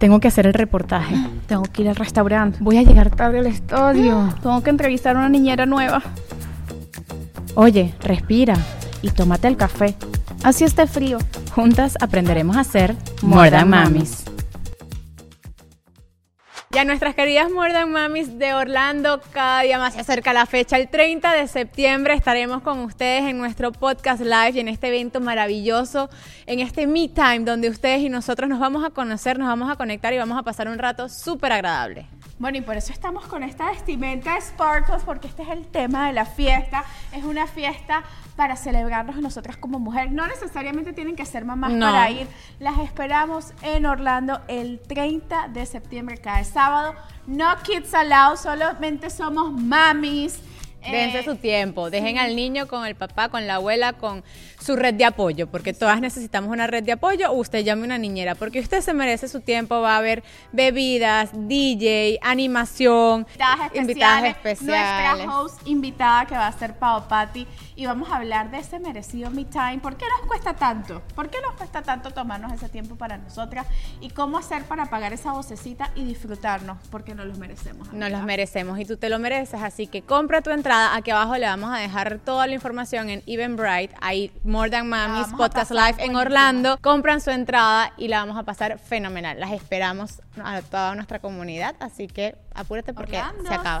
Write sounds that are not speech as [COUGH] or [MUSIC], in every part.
Tengo que hacer el reportaje. Tengo que ir al restaurante. Voy a llegar tarde al estudio. [GASPS] Tengo que entrevistar a una niñera nueva. Oye, respira y tómate el café. Así esté frío. Juntas aprenderemos a ser More Than Mamis. Ya nuestras queridas More Than Mamis de Orlando, cada día más se acerca la fecha. El 30 de septiembre estaremos con ustedes en nuestro podcast live y en este evento maravilloso, en este Me Time, donde ustedes y nosotros nos vamos a conocer, nos vamos a conectar y vamos a pasar un rato súper agradable. Bueno, y por eso estamos con esta vestimenta Sparkles, porque este es el tema de la fiesta. Es una fiesta para celebrarnos nosotras como mujer. No necesariamente tienen que ser mamás para ir. Las esperamos en Orlando el 30 de septiembre, cada sábado. No kids allowed, solamente somos mamis. Dense eh, su tiempo, dejen al niño con el papá, con la abuela, con su red de apoyo, porque todas necesitamos una red de apoyo usted llame una niñera, porque usted se merece su tiempo, va a haber bebidas, DJ, animación, invitadas especiales. Nuestra host invitada que va a ser Pao Patti y vamos a hablar de ese merecido me time. ¿Por qué nos cuesta tanto? ¿Por qué nos cuesta tanto tomarnos ese tiempo para nosotras? ¿Y cómo hacer para pagar esa vocecita y disfrutarnos? Porque nos los merecemos. Nos los merecemos y tú te lo mereces, así que compra tu entrada. Aquí abajo le vamos a dejar toda la información en Eventbrite. Ahí More Than Mamis Podcast Live en Orlando. Compran su entrada y la vamos a pasar fenomenal. Las esperamos a toda nuestra comunidad, así que apúrate porque se acaba.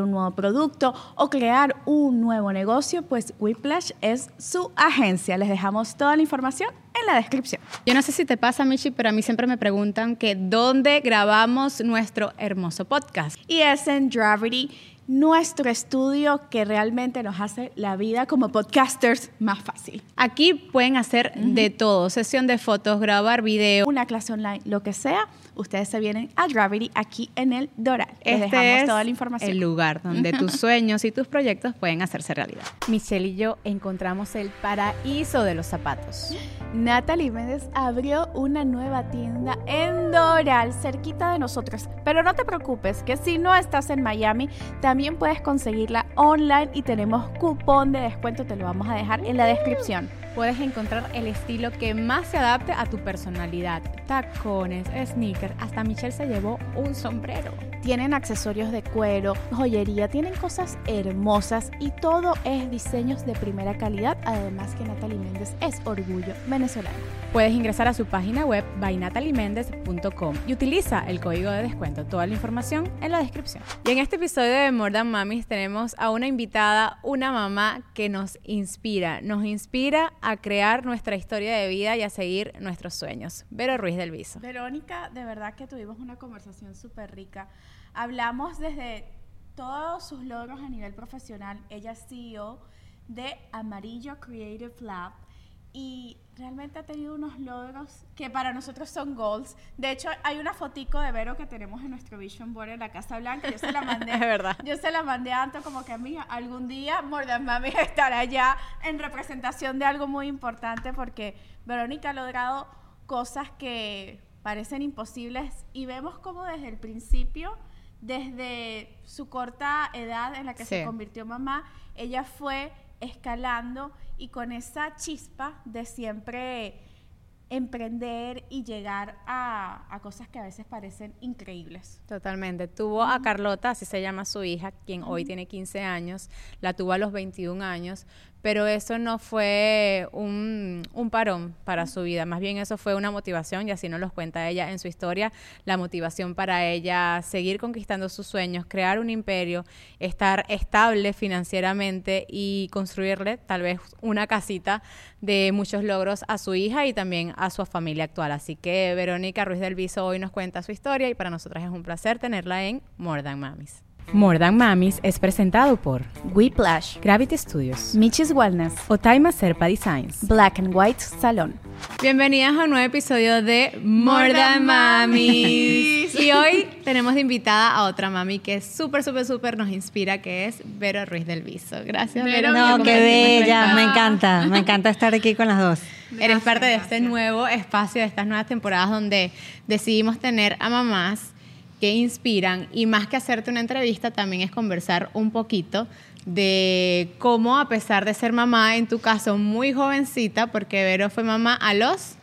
un nuevo producto o crear un nuevo negocio, pues Whiplash es su agencia. Les dejamos toda la información en la descripción. Yo no sé si te pasa, Michi, pero a mí siempre me preguntan que dónde grabamos nuestro hermoso podcast. Y es en Gravity nuestro estudio que realmente nos hace la vida como podcasters más fácil. Aquí pueden hacer de todo, sesión de fotos, grabar video. Una clase online, lo que sea, ustedes se vienen a Gravity aquí en el Doral. Les este dejamos toda la información. El lugar donde tus sueños y tus proyectos pueden hacerse realidad. Michelle y yo encontramos el paraíso de los zapatos. Natalie Méndez abrió una nueva tienda en Doral, cerquita de nosotros. Pero no te preocupes, que si no estás en Miami, también puedes conseguirla online y tenemos cupón de descuento, te lo vamos a dejar en la descripción puedes encontrar el estilo que más se adapte a tu personalidad. Tacones, sneakers, hasta Michelle se llevó un sombrero. Tienen accesorios de cuero, joyería, tienen cosas hermosas y todo es diseños de primera calidad, además que Natalie Méndez es orgullo venezolano. Puedes ingresar a su página web bynataliemendez.com y utiliza el código de descuento. Toda la información en la descripción. Y en este episodio de More Than Mamis tenemos a una invitada, una mamá que nos inspira, nos inspira a crear nuestra historia de vida y a seguir nuestros sueños. Vero Ruiz del Viso. Verónica, de verdad que tuvimos una conversación súper rica. Hablamos desde todos sus logros a nivel profesional. Ella es CEO de Amarillo Creative Lab y realmente ha tenido unos logros que para nosotros son goals. De hecho, hay una fotico de Vero que tenemos en nuestro Vision Board en la Casa Blanca. Yo se la [LAUGHS] mandé. es verdad. Yo se la mandé a Anto como que a mí algún día Mordan Mami estará allá en representación de algo muy importante porque Verónica ha logrado cosas que parecen imposibles y vemos como desde el principio, desde su corta edad en la que se convirtió mamá, ella fue escalando y con esa chispa de siempre emprender y llegar a, a, cosas que a veces parecen increíbles. Totalmente. Tuvo a Carlota, así se llama su hija, quien hoy tiene 15 años, la tuvo a los 21 años, pero eso no fue un, parón para su vida, más bien eso fue una motivación y así nos lo cuenta ella en su historia, la motivación para ella seguir conquistando sus sueños, crear un imperio, estar estable financieramente y construirle tal vez una casita de muchos logros a su hija y también a su familia actual. Así que Verónica Ruiz del Viso hoy nos cuenta su historia y para nosotras es un placer tenerla en More Than Mamis. More Than Mamis es presentado por Whiplash, Gravity Studios, Michis Wellness, Otaima Serpa Designs, Black and White Salon. Bienvenidas a un nuevo episodio de More Than Mamis. y hoy [LAUGHS] tenemos de invitada a otra mami que súper, súper, súper nos inspira, que es Vero Ruiz del Viso. Gracias, Vero. No, qué bella, me encanta, me encanta estar aquí con las dos. Eres parte de este nuevo espacio, de estas nuevas temporadas donde decidimos tener a mamás que inspiran y más que hacerte una entrevista también es conversar un poquito de cómo a pesar de ser mamá, en tu caso muy jovencita, porque Vero fue mamá a los...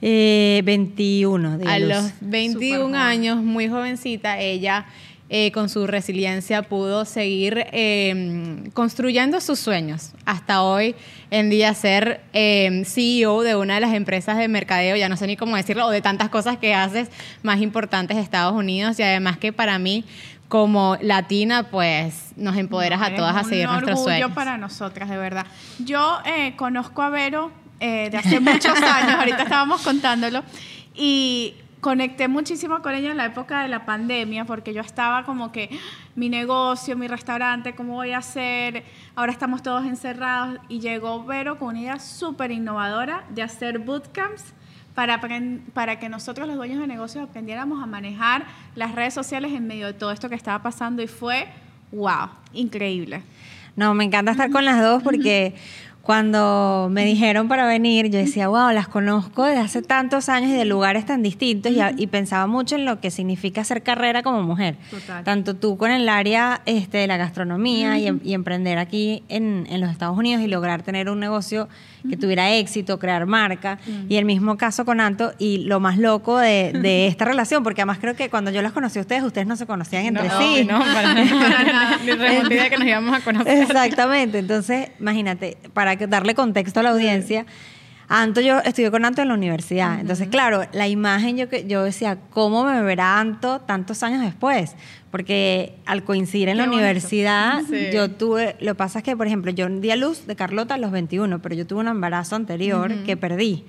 Eh, 21. a los 21 años, muy jovencita, ella eh, con su resiliencia pudo seguir eh, construyendo sus sueños. Hasta hoy en día ser eh, CEO de una de las empresas de mercadeo, ya no sé ni cómo decirlo, o de tantas cosas que haces más importantes de Estados Unidos y además que para mí como latina, pues nos empoderas a todas a seguir nuestros sueños. orgullo para nosotras, de verdad. Yo conozco a Vero de hace muchos años, ahorita estábamos contándolo, y conecté muchísimo con ella en la época de la pandemia porque yo estaba como que mi negocio, mi restaurante, ¿cómo voy a hacer? Ahora estamos todos encerrados y llegó Vero con una idea súper innovadora de hacer bootcamps para, para que nosotros los dueños de negocios aprendiéramos a manejar las redes sociales en medio de todo esto que estaba pasando y fue, wow, increíble. No, me encanta estar con las dos porque cuando me dijeron para venir, yo decía, wow, las conozco desde hace tantos años y de lugares tan distintos y, pensaba mucho en lo que significa hacer carrera como mujer. Tanto tú con el área este, de la gastronomía y, emprender aquí en, en, los Estados Unidos y lograr tener un negocio que tuviera éxito, crear marca. Y el mismo caso con Anto y lo más loco de, de, esta relación, porque además creo que cuando yo las conocí a ustedes, ustedes no se conocían entre sí. No, para, nada. [LAUGHS] Ni que nos íbamos a conocer. Exactamente. Entonces, imagínate, para darle contexto a la audiencia. Anto, yo estudié con Anto en la universidad. Entonces, claro, la imagen yo, yo decía, ¿cómo me verá Anto tantos años después? Porque al coincidir en la universidad, yo tuve, lo que pasa es que, por ejemplo, yo di a luz de Carlota a los 21, pero yo tuve un embarazo anterior que perdí.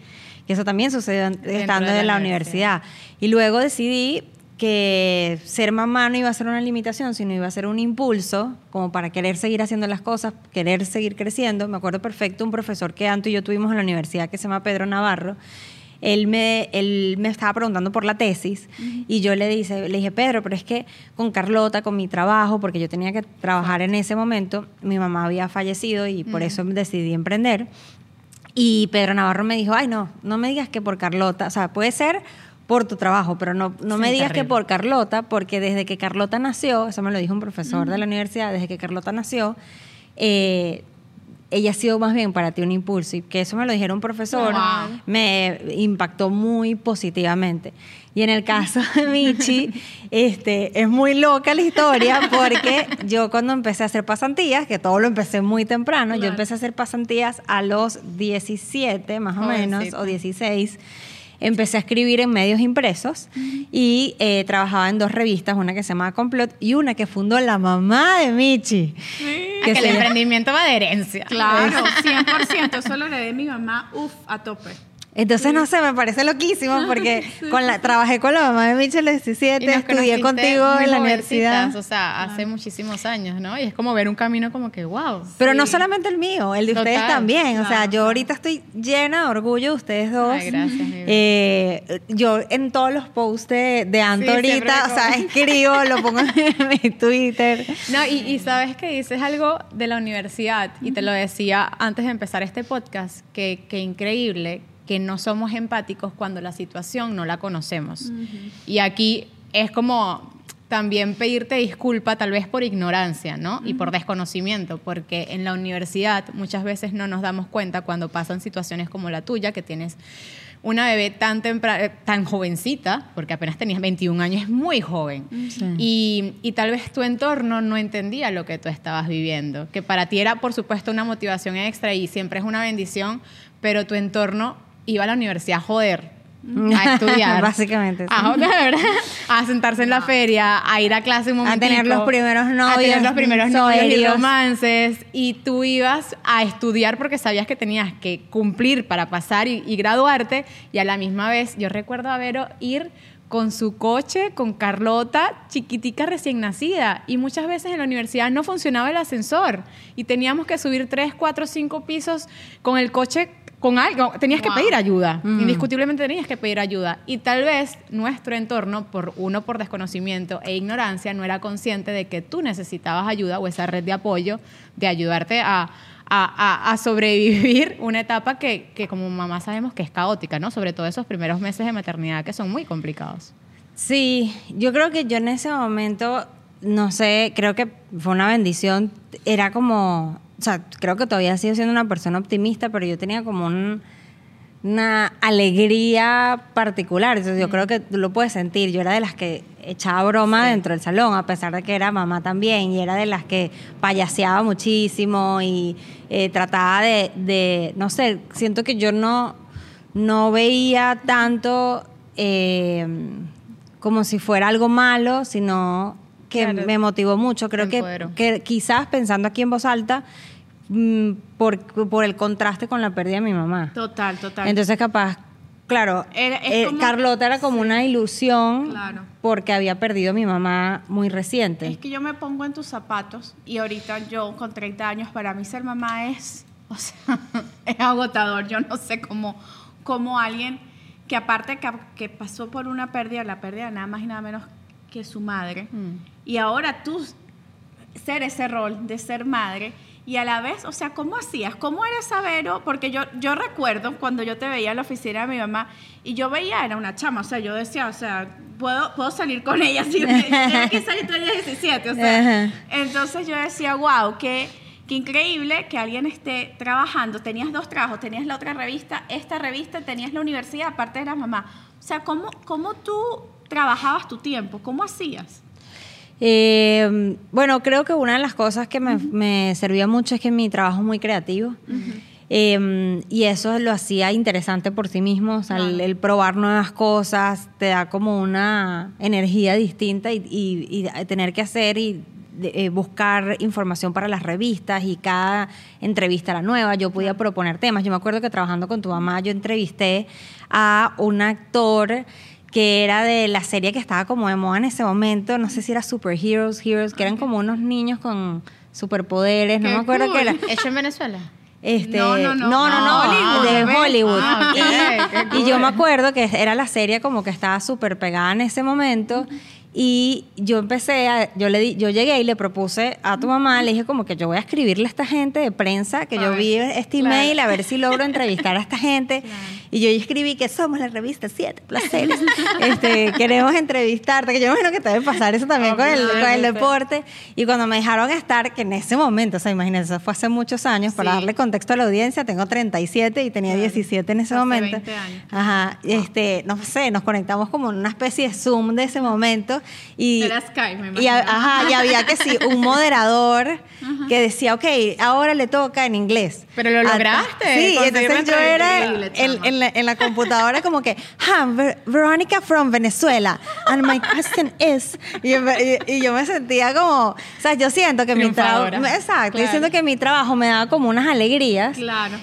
Y eso también sucedió estando en la, universidad. Y luego decidí que ser mamá no iba a ser una limitación, sino iba a ser un impulso como para querer seguir haciendo las cosas, querer seguir creciendo. Me acuerdo perfecto un profesor que Anto y yo tuvimos en la universidad que se llama Pedro Navarro. Él me, él me estaba preguntando por la tesis y yo le, dice, le dije, Pedro, pero es que con Carlota, con mi trabajo, porque yo tenía que trabajar en ese momento, mi mamá había fallecido y por eso decidí emprender. Y Pedro Navarro me dijo, ay, no, no me digas que por Carlota, o sea, puede ser por tu trabajo, pero no, no me digas que por Carlota, porque desde que Carlota nació, eso me lo dijo un profesor de la universidad, desde que Carlota nació, eh, ella ha sido más bien para ti un impulso y que eso me lo dijeron un profesor, me impactó muy positivamente. Y en el caso de Michi, [LAUGHS] este, es muy loca la historia porque yo cuando empecé a hacer pasantías, que todo lo empecé muy temprano, yo empecé a hacer pasantías a los 17 más o menos, o 16 empecé a escribir en medios impresos y eh, trabajaba en dos revistas, una que se llama Complot y una que fundó la mamá de Michi. Que, el emprendimiento va de herencia. Claro, [LAUGHS] 100%. Eso lo de mi mamá, uff, a tope. Entonces, no sé, me parece loquísimo [LAUGHS] porque con la, trabajé con la mamá de Michelle 17, estudié contigo en la universidad. O sea, hace muchísimos años, ¿no? Y es como ver un camino como que, wow. Pero no solamente el mío, el de ustedes también. o sea, yo ahorita estoy llena de orgullo de ustedes dos. Ay, gracias. Eh, yo en todos los posts de, de Anto ahorita, o sea, escribo, lo pongo en [LAUGHS] mi Twitter. No, y, y sabes que dices algo de la universidad, y te lo decía antes de empezar este podcast, que, que increíble que no somos empáticos cuando la situación no la conocemos. Y aquí es como también pedirte disculpa tal vez por ignorancia, ¿no? Y por desconocimiento, porque en la universidad muchas veces no nos damos cuenta cuando pasan situaciones como la tuya, que tienes una bebé tan tan jovencita, porque apenas tenías 21 años, es muy joven. Y, y, tal vez tu entorno no entendía lo que tú estabas viviendo, que para ti era, por supuesto, una motivación extra y siempre es una bendición, pero tu entorno iba a la universidad a joder, a estudiar. [LAUGHS] Básicamente. A joder, A sentarse en la feria, a ir a clase un momento. A tener los primeros novios. A tener los primeros novios y romances. Y tú ibas a estudiar porque sabías que tenías que cumplir para pasar y, graduarte. Y a la misma vez, yo recuerdo a Vero ir con su coche, con Carlota, chiquitica recién nacida. Y muchas veces en la universidad no funcionaba el ascensor y teníamos que subir tres, cuatro, cinco pisos con el coche con algo, tenías que pedir ayuda, Mm. indiscutiblemente tenías que pedir ayuda. Y tal vez nuestro entorno, por uno por desconocimiento e ignorancia, no era consciente de que tú necesitabas ayuda o esa red de apoyo de ayudarte a, a- a- a sobrevivir [LAUGHS] una etapa que, que como mamá sabemos que es caótica, ¿no? Sobre todo esos primeros meses de maternidad que son muy complicados. Sí, yo creo que yo en ese momento, no sé, creo que fue una bendición. Era como, o sea, creo que todavía sigo siendo una persona optimista, pero yo tenía como un- una alegría particular. Entonces, yo creo que tú lo puedes sentir. Yo era de las que echaba broma dentro del salón, a pesar de que era mamá también, y era de las que payaseaba muchísimo y eh, trataba de, de, no sé, siento que yo no, no veía tanto eh, como si fuera algo malo, sino que Claro. me motivó mucho. Creo que, que quizás pensando aquí en voz alta, mm, por, por el contraste con la pérdida de mi mamá. Total, total. Entonces, capaz, claro, Era- eh, como- Carlota era como una ilusión Claro. porque había perdido a mi mamá muy reciente. Es que yo me pongo en tus zapatos y ahorita yo con 30 años, para mí ser mamá es, o sea, [LAUGHS] es agotador. Yo no sé cómo, cómo alguien que aparte que, que pasó por una pérdida, la pérdida nada más y nada menos que su madre, y ahora tú ser ese rol de ser madre y a la vez, o sea, ¿cómo hacías? ¿Cómo era Sabero? Porque yo, yo recuerdo cuando yo te veía en la oficina de mi mamá y yo veía, era una chama, o sea, yo decía, o sea, puedo, puedo salir con ella, [LAUGHS] si tengo que salir eres 17, o sea. Ajá. Entonces yo decía, wow, qué, qué increíble que alguien esté trabajando. Tenías dos trabajos, tenías la otra revista, esta revista, tenías la universidad, aparte eras mamá. O sea, ¿cómo, cómo tú trabajabas tu tiempo? ¿Cómo hacías? Eh, bueno, creo que una de las cosas que me, me servía mucho es que mi trabajo es muy creativo. Eh, y eso lo hacía interesante por sí mismo, o sea, el, probar nuevas cosas te da como una energía distinta y, y- y tener que hacer y de- eh, buscar información para las revistas y cada entrevista era nueva, yo podía proponer temas. Yo me acuerdo que trabajando con tu mamá yo entrevisté a un actor que era de la serie que estaba como de moda en ese momento, no sé si era Superheroes, Heroes, que eran como unos niños con superpoderes, no Qué me acuerdo cool. qué era. ¿Hecho en Venezuela? Este, No, no, no. no, no, no, Hollywood, de. Hollywood. Ah, y, y yo me acuerdo que era la serie como que estaba súper pegada en ese momento. Y yo empecé a, yo le di, yo llegué y le propuse a tu mamá, le dije como que yo voy a escribirle a esta gente de prensa, que A yo ver, vi este claro. email, a ver si logro entrevistar a esta gente. Y yo escribí que somos la revista Siete Placeres. [LAUGHS] este, queremos entrevistarte, que yo imagino que te debe pasar eso también con el, con el deporte. Y cuando me dejaron estar, que en ese momento, o sea, imagínense, eso fue hace muchos años, para Sí. darle contexto a la audiencia, tengo 37 y tenía 17 en ese Hace momento. 20 años. Ajá, este, no sé, nos conectamos como en una especie de Zoom de ese momento y Era Skype, me y, imagino. ajá, y había que sí, un moderador [LAUGHS] que decía, ok, ahora le toca en inglés. Pero lo lograste, Sí, entonces yo era en, chama. En la, en la computadora como que, hi, Ver- Veronica from Venezuela, and my question is, y, yo me- y- y yo me sentía como, o sea, yo siento que mi trabajo, exacto, yo Claro. siento que mi trabajo me daba como unas alegrías Claro.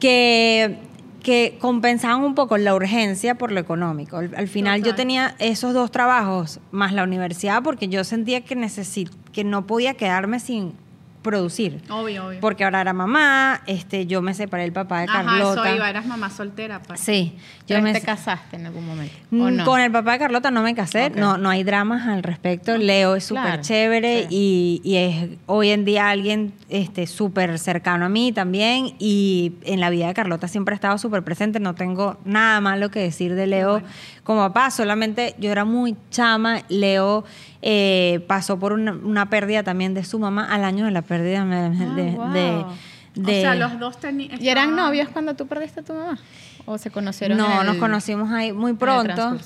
que, que compensaban un poco la urgencia por lo económico. Al, al final yo Total. tenía esos dos trabajos más la universidad porque yo sentía que necesit que no podía quedarme sin producir. Obvio, obvio. Porque ahora era mamá, este, yo me separé del papá de Ajá, Carlota. eso iba, eras mamá soltera. pues. Sí, yo me te casaste en algún momento. ¿o Mm, no? Con el papá de Carlota no me casé, no, no hay dramas al respecto. Leo es súper Claro, chévere sí. y, y es hoy en día alguien este, súper cercano a mí también. Y en la vida de Carlota siempre ha estado súper presente. No tengo nada malo que decir de Leo como papá, solamente yo era muy chama. Leo eh, pasó por una, una pérdida también de su mamá al año de la pérdida de. de- wow. de- de- o sea, los dos tenían. ¿Y eran novios cuando tú perdiste a tu mamá? ¿O se conocieron? No, en nos conocimos ahí muy pronto.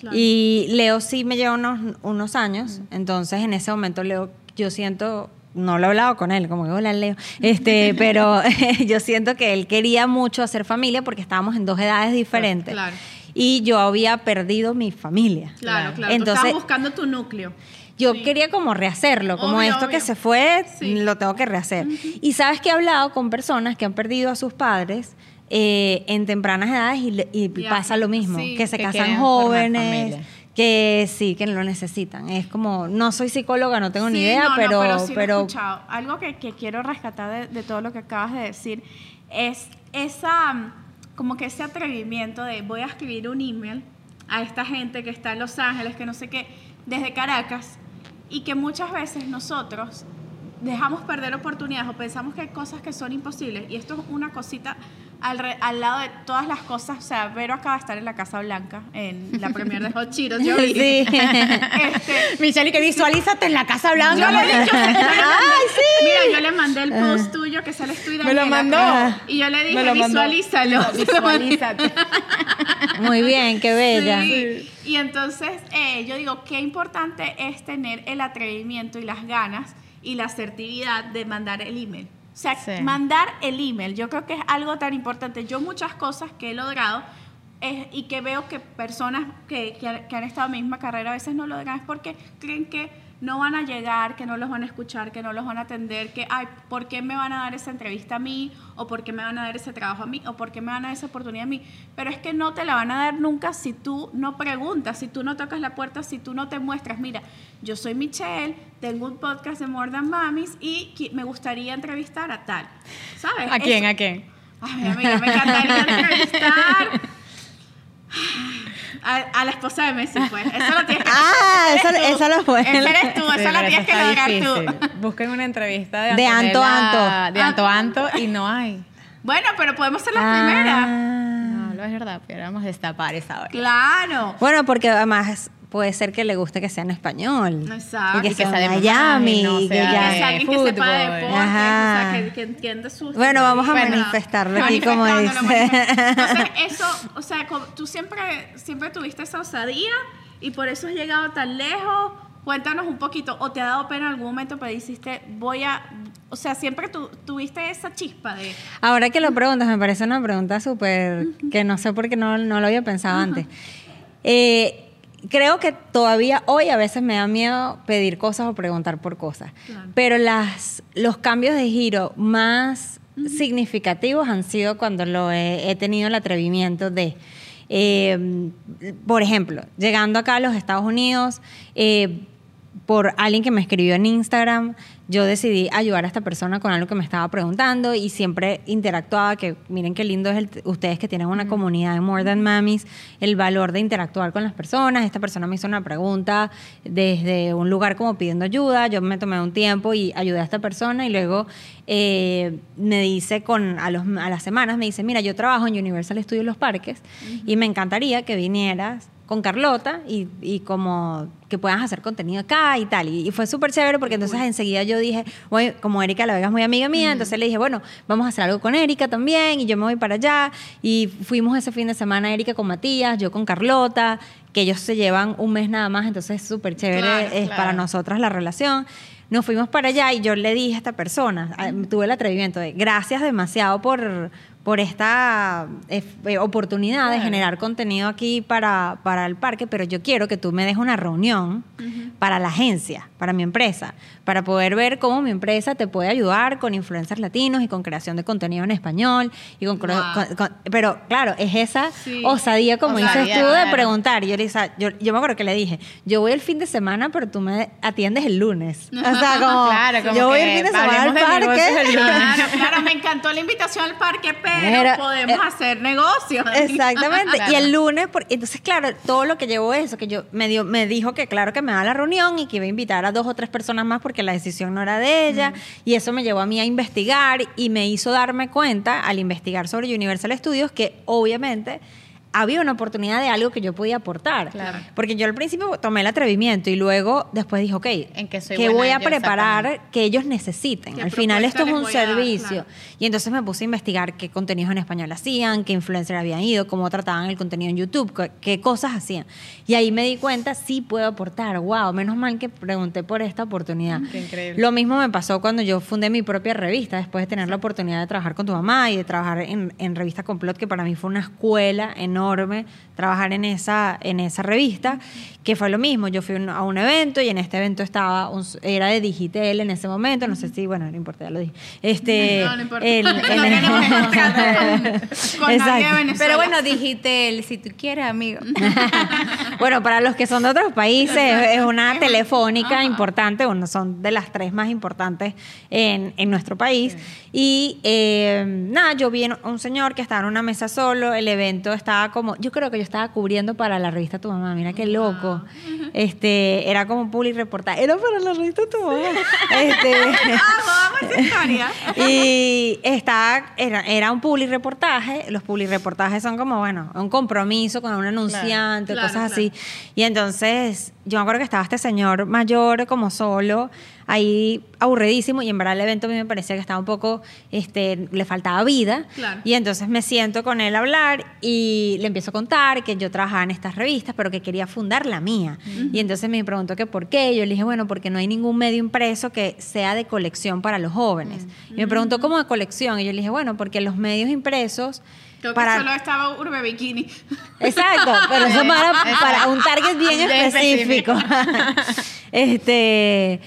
Claro. Y Leo sí me lleva unos, unos años. Entonces, en ese momento, Leo, yo siento. No lo he hablado con él, como que hola Leo. [LAUGHS] Este, pero [LAUGHS] yo siento que él quería mucho hacer familia porque estábamos en dos edades diferentes. Claro. Y yo había perdido mi familia. Claro, claro. Tú Entonces, estabas buscando tu núcleo. yo Sí. quería como rehacerlo, como Obvio, esto que obvio. se fue, Sí. lo tengo que rehacer. Y sabes que he hablado con personas que han perdido a sus padres eh, en tempranas edades y, y Ya. pasa lo mismo, Sí, que se que casan jóvenes, que sí, que lo necesitan. Es como, no soy psicóloga, no tengo ni Sí, idea, no, no, pero... pero, sí lo he pero escuchado. Algo que, que quiero rescatar de, de todo lo que acabas de decir es esa, como que ese atrevimiento de voy a escribir un email a esta gente que está en Los Ángeles, que no sé qué, desde Caracas, y que muchas veces nosotros dejamos perder oportunidades o pensamos que hay cosas que son imposibles, y esto es una cosita al, re- al lado de todas las cosas, o sea, Vero acaba de estar en la Casa Blanca, en la premier de Hot Cheetos, yo vi. Sí. [LAUGHS] Este, Michelle, que visualízate en la Casa Blanca. [LAUGHS] yo le mandé- ¡Ay, sí! Mira, yo le mandé el post tuyo que sale estoy Me lo mandó. Y yo le dije, visualízalo. [LAUGHS] Visualízate. Muy bien, qué bella. Sí. Y entonces eh, yo digo, qué importante es tener el atrevimiento y las ganas y la asertividad de mandar el email. O sea, Sí. mandar el email, yo creo que es algo tan importante. Yo muchas cosas que he logrado y que veo que personas que, que han- que han estado en mi misma carrera a veces no lo logran es porque creen que no van a llegar, que no los van a escuchar, que no los van a atender, que, ay, ¿por qué me van a dar esa entrevista a mí? ¿O por qué me van a dar ese trabajo a mí? ¿O por qué me van a dar esa oportunidad a mí? Pero es que no te la van a dar nunca si tú no preguntas, si tú no tocas la puerta, si tú no te muestras. Mira, yo soy Michelle, tengo un podcast de More Than Mamis y me gustaría entrevistar a tal. ¿Sabes? ¿A quién? Eso- ¿A quién? Ay, mi amiga, me encantaría entrevistar a, a la esposa de Messi, pues. Eso lo tienes que [LAUGHS] Ah, tú. esa lo fue. Esa eres tú, Sí, esa pero la eso tienes que lograr difícil. tú. Busquen una entrevista de De Anto Anto. De Anto Anto y no hay. Bueno, pero podemos ser las Ah. primeras. No, no es verdad, pero vamos a destapar esa hora. Claro. Bueno, porque además puede ser que le guste que sea en español. Exacto. Y que Y que sea de Miami. No que sea ya- alguien que sepa de Ajá. o sea, que, que entienda sus... Bueno, vamos a Bueno, manifestarlo aquí, como dice. Entonces, eso, o sea, tú siempre, siempre tuviste esa osadía y por eso has llegado tan lejos. Cuéntanos un poquito, o te ha dado pena en algún momento, pero dijiste, voy a... O sea, siempre tu- tuviste esa chispa de... Ahora que lo preguntas, me parece una pregunta súper que no sé por qué no, no lo había pensado antes. Eh, creo que todavía hoy a veces me da miedo pedir cosas o preguntar por cosas. Claro. Pero las, los cambios de giro más significativos han sido cuando lo he, he tenido el atrevimiento de. eh, por ejemplo, llegando acá a los Estados Unidos, eh, por alguien que me escribió en Instagram, yo decidí ayudar a esta persona con algo que me estaba preguntando y siempre interactuaba, que miren qué lindo es el- ustedes que tienen una comunidad de More Than Mamis, el valor de interactuar con las personas. Esta persona me hizo una pregunta desde un lugar como pidiendo ayuda, yo me tomé un tiempo y ayudé a esta persona y luego eh, me dice con a, los, a las semanas, me dice, mira, yo trabajo en Universal Studios Los Parques y me encantaría que vinieras con Carlota y, y como que puedas hacer contenido acá y tal. Y, y fue súper chévere porque entonces enseguida yo dije, "Oye, como Erika La Vega es muy amiga mía, entonces le dije, bueno, vamos a hacer algo con Erika también y yo me voy para allá. Y fuimos ese fin de semana Erika con Matías, yo con Carlota, que ellos se llevan un mes nada más, entonces es súper chévere Claro, es claro. para nosotras la relación. Nos fuimos para allá y yo le dije a esta persona, tuve el atrevimiento de gracias demasiado por, por esta eh, eh, oportunidad de generar contenido aquí para, para el parque, pero yo quiero que tú me des una reunión para la agencia, para mi empresa, para poder ver cómo mi empresa te puede ayudar con influencers latinos y con creación de contenido en español. Y con, Wow. con- con- pero claro, es esa Sí. osadía, como Osadía, dices tú, de preguntar. Yo, le yo, yo me acuerdo que le dije, yo voy el fin de semana, pero tú me atiendes el lunes. [LAUGHS] O sea, como, Claro, como yo voy el fin de semana al parque. [LAUGHS] Claro, claro, me encantó la invitación al parque, pero Mira, podemos eh, hacer negocios. Exactamente. Claro. [LAUGHS] Y el lunes, por- entonces, claro, todo lo que llevó eso, que yo me dio, me dijo que claro que me da la reunión y que iba a invitar a dos o tres personas más porque la decisión no era de ella. Y eso me llevó a mí a investigar y me hizo darme cuenta al investigar sobre Universal Studios que obviamente había una oportunidad de algo que yo podía aportar. Claro. Porque yo al principio tomé el atrevimiento y luego después dije, ok, ¿En qué soy ¿qué voy a preparar que ellos necesiten? ¿Qué Al final esto es un a servicio. Claro. Y entonces me puse a investigar qué contenidos en español hacían, qué influencers habían ido, cómo trataban el contenido en YouTube, qué, qué cosas hacían. Y ahí me di cuenta, sí puedo aportar. Wow, menos mal que pregunté por esta oportunidad. Qué increíble. Lo mismo me pasó cuando yo fundé mi propia revista, después de tener la oportunidad de trabajar con tu mamá y de trabajar en, en Revista Complot, que para mí fue una escuela enorme enorme trabajar en esa, en esa revista, que fue lo mismo. Yo fui un- a un evento y en este evento estaba, un- era de Digitel en ese momento, no sé si, bueno, no importa, ya lo dije. Este, No, no importa. el- el- Exacto. Pero bueno, Digitel, si tú quieres, amigo. bueno, para los que son de otros países, es una telefónica importante, bueno, son de las tres más importantes en, en nuestro país. Y eh, nada, yo vi a un señor que estaba en una mesa solo, el evento estaba como, yo creo que yo estaba cubriendo para la revista Tu Mamá, mira qué loco. Este, era como un public reportaje, era para la revista Tu Mamá. Este, [LAUGHS] vamos a esa [LAUGHS] historia. y estaba, era, era un public reportaje. Los public reportajes son como, bueno, un compromiso con un anunciante, claro, cosas claro. así. Y entonces, yo me acuerdo que estaba este señor mayor, como solo, ahí aburridísimo. Y en verdad el evento a mí me parecía que estaba un poco, este, le faltaba vida. Claro. Y entonces me siento con él a hablar y le empiezo a contar que yo trabajaba en estas revistas, pero que quería fundar la mía. Y entonces me preguntó que por qué. Yo le dije, bueno, porque no hay ningún medio impreso que sea de colección para los jóvenes. Y me preguntó, ¿cómo de colección? Y yo le dije, bueno, porque los medios impresos... Creo que para... solo estaba Urbe Bikini. Exacto, [LAUGHS] pero eso para, para un target Bien específico. [LAUGHS] este,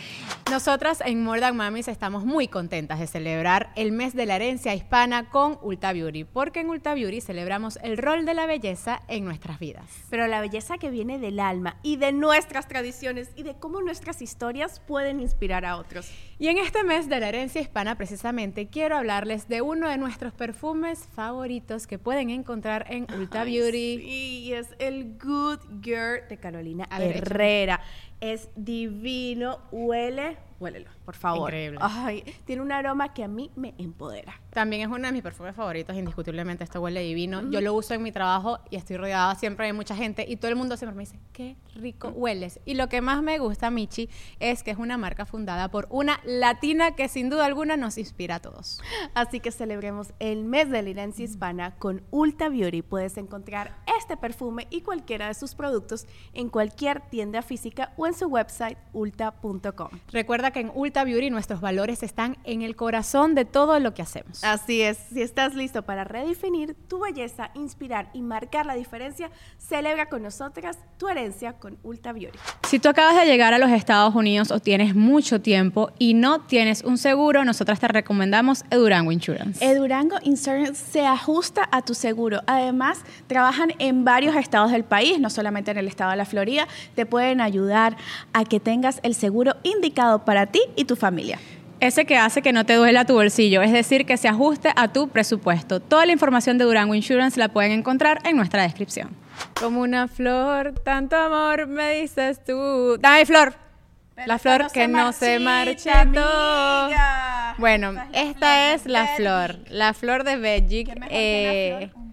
Nosotras en More Than Mamis estamos muy contentas de celebrar el mes de la herencia hispana con Ulta Beauty, porque en Ulta Beauty celebramos el rol de la belleza en nuestras vidas. Pero la belleza que viene del alma y de nuestras tradiciones y de cómo nuestras historias pueden inspirar a otros. Y en este mes de la herencia hispana, precisamente, quiero hablarles de uno de nuestros perfumes favoritos que pueden encontrar en Ulta Ay, Beauty. Sí, y es el Good Girl de Carolina Herrera. Es divino, huele, huélelo, por favor. Increíble. Ay, tiene un aroma que a mí me empodera. También es uno de mis perfumes favoritos, indiscutiblemente. Esto huele divino. Yo lo uso en mi trabajo y estoy rodeada siempre de mucha gente y todo el mundo siempre me dice, qué rico hueles. Y lo que más me gusta, Michi, es que es una marca fundada por una latina que sin duda alguna nos inspira a todos. Así que celebremos el mes de la herencia hispana con Ulta Beauty. Puedes encontrar este perfume y cualquiera de sus productos en cualquier tienda física o en su website ulta.com. Recuerda que en Ulta Beauty nuestros valores están en el corazón de todo lo que hacemos. Así es, si estás listo para redefinir tu belleza, inspirar y marcar la diferencia, celebra con nosotras tu herencia con Ulta Beauty. Si tú acabas de llegar a los Estados Unidos o tienes mucho tiempo y no tienes un seguro, nosotras te recomendamos Edurango Insurance. Edurango Insurance se ajusta a tu seguro. Además, trabajan en varios estados del país, no solamente en el estado de la Florida. Te pueden ayudar a que tengas el seguro indicado para ti y tu familia. Ese que hace que no te duela tu bolsillo, es decir, que se ajuste a tu presupuesto. Toda la información de Durango Insurance la pueden encontrar en nuestra descripción. Como una flor, tanto amor me dices tú. Dame flor. la flor que no se marchitó. amiga. Bueno, Esta es la esta flor la flor, la flor de Belgic. ¿Qué mejor eh, que una flor?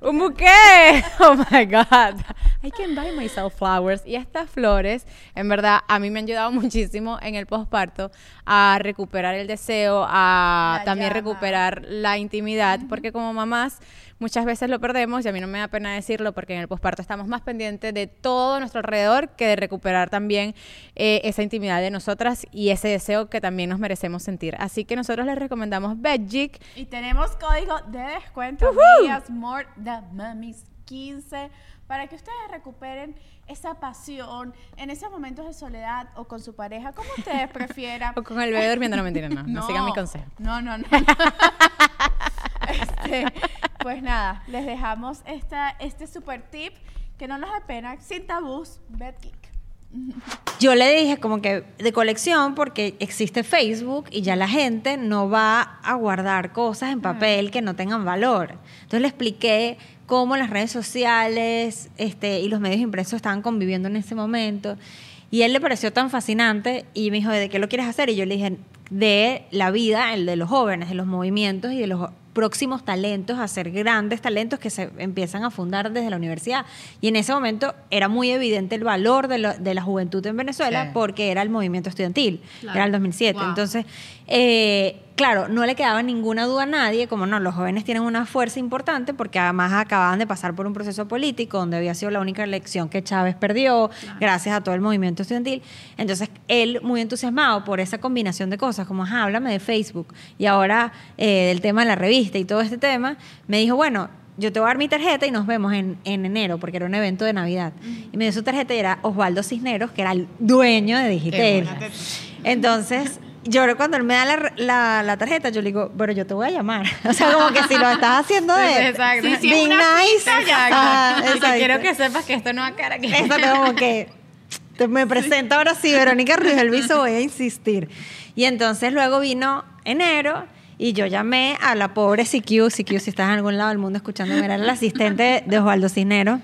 Un buquet. [LAUGHS] Oh my God. I can buy myself flowers. Y estas flores, en verdad, a mí me han ayudado [LAUGHS] muchísimo en el posparto a recuperar el deseo, a La también llama. recuperar la intimidad, porque como mamás muchas veces lo perdemos y a mí no me da pena decirlo porque en el posparto estamos más pendientes de todo nuestro alrededor que de recuperar también eh, esa intimidad de nosotras y ese deseo que también nos merecemos sentir. Así que nosotros les recomendamos Belgic. Y tenemos código de descuento, amigas, More the Mummies 15, para que ustedes recuperen esa pasión en esos momentos de soledad o con su pareja, como ustedes [LAUGHS] prefieran. O con el bebé durmiendo, no mentira, no, no, sigan mi [LAUGHS] consejo. No, no, no. [LAUGHS] Este, pues nada, les dejamos esta, este super tip que no nos da pena, sin tabús, Bed Geek. Yo le dije como que de colección porque existe Facebook y ya la gente no va a guardar cosas en papel que no tengan valor. Entonces le expliqué cómo las redes sociales este, y los medios impresos estaban conviviendo en ese momento. Y él le pareció tan fascinante y me dijo, ¿de qué lo quieres hacer? Y yo le dije, de la vida, el de los jóvenes, de los movimientos y de los próximos talentos, a ser grandes talentos que se empiezan a fundar desde la universidad. Y en ese momento era muy evidente el valor de, lo- de la juventud en Venezuela Sí. porque era el movimiento estudiantil, Claro. era el 2007. Wow. Entonces, eh, claro, no le quedaba ninguna duda a nadie, como no, los jóvenes tienen una fuerza importante porque además acababan de pasar por un proceso político donde había sido la única elección que Chávez perdió, gracias a todo el movimiento estudiantil. Entonces, él muy entusiasmado por esa combinación de cosas, como, ajá, háblame de Facebook y ahora eh, del tema de la revista y todo este tema, me dijo, bueno, yo te voy a dar mi tarjeta y nos vemos en, en enero, porque era un evento de Navidad. Y me dio su tarjeta y era Osvaldo Cisneros, que era el dueño de Digitel. buena Entonces, yo cuando él me da la, la- la tarjeta, yo le digo, pero yo te voy a llamar. [LAUGHS] O sea, como que si lo estás haciendo de... [LAUGHS] exacto. Sí, sí, being nice. que exacto. quiero que sepas que esto no va a quedar aquí. Eso te como que te- me presento ahora sí, Verónica Ruiz del Viso, voy a insistir. Y entonces luego vino enero y yo llamé a la pobre CQ, CQ si estás en algún lado del mundo escuchándome, era el asistente de Osvaldo Cisneros.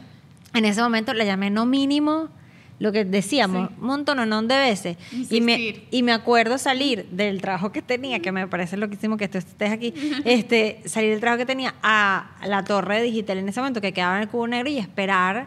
En ese momento le llamé no mínimo lo que decíamos, un montón de veces. Y me, y me acuerdo salir del trabajo que tenía, que me parece loquísimo que tú estés aquí, [LAUGHS] este, salir del trabajo que tenía a la torre digital en ese momento, que quedaba en el cubo negro y esperar,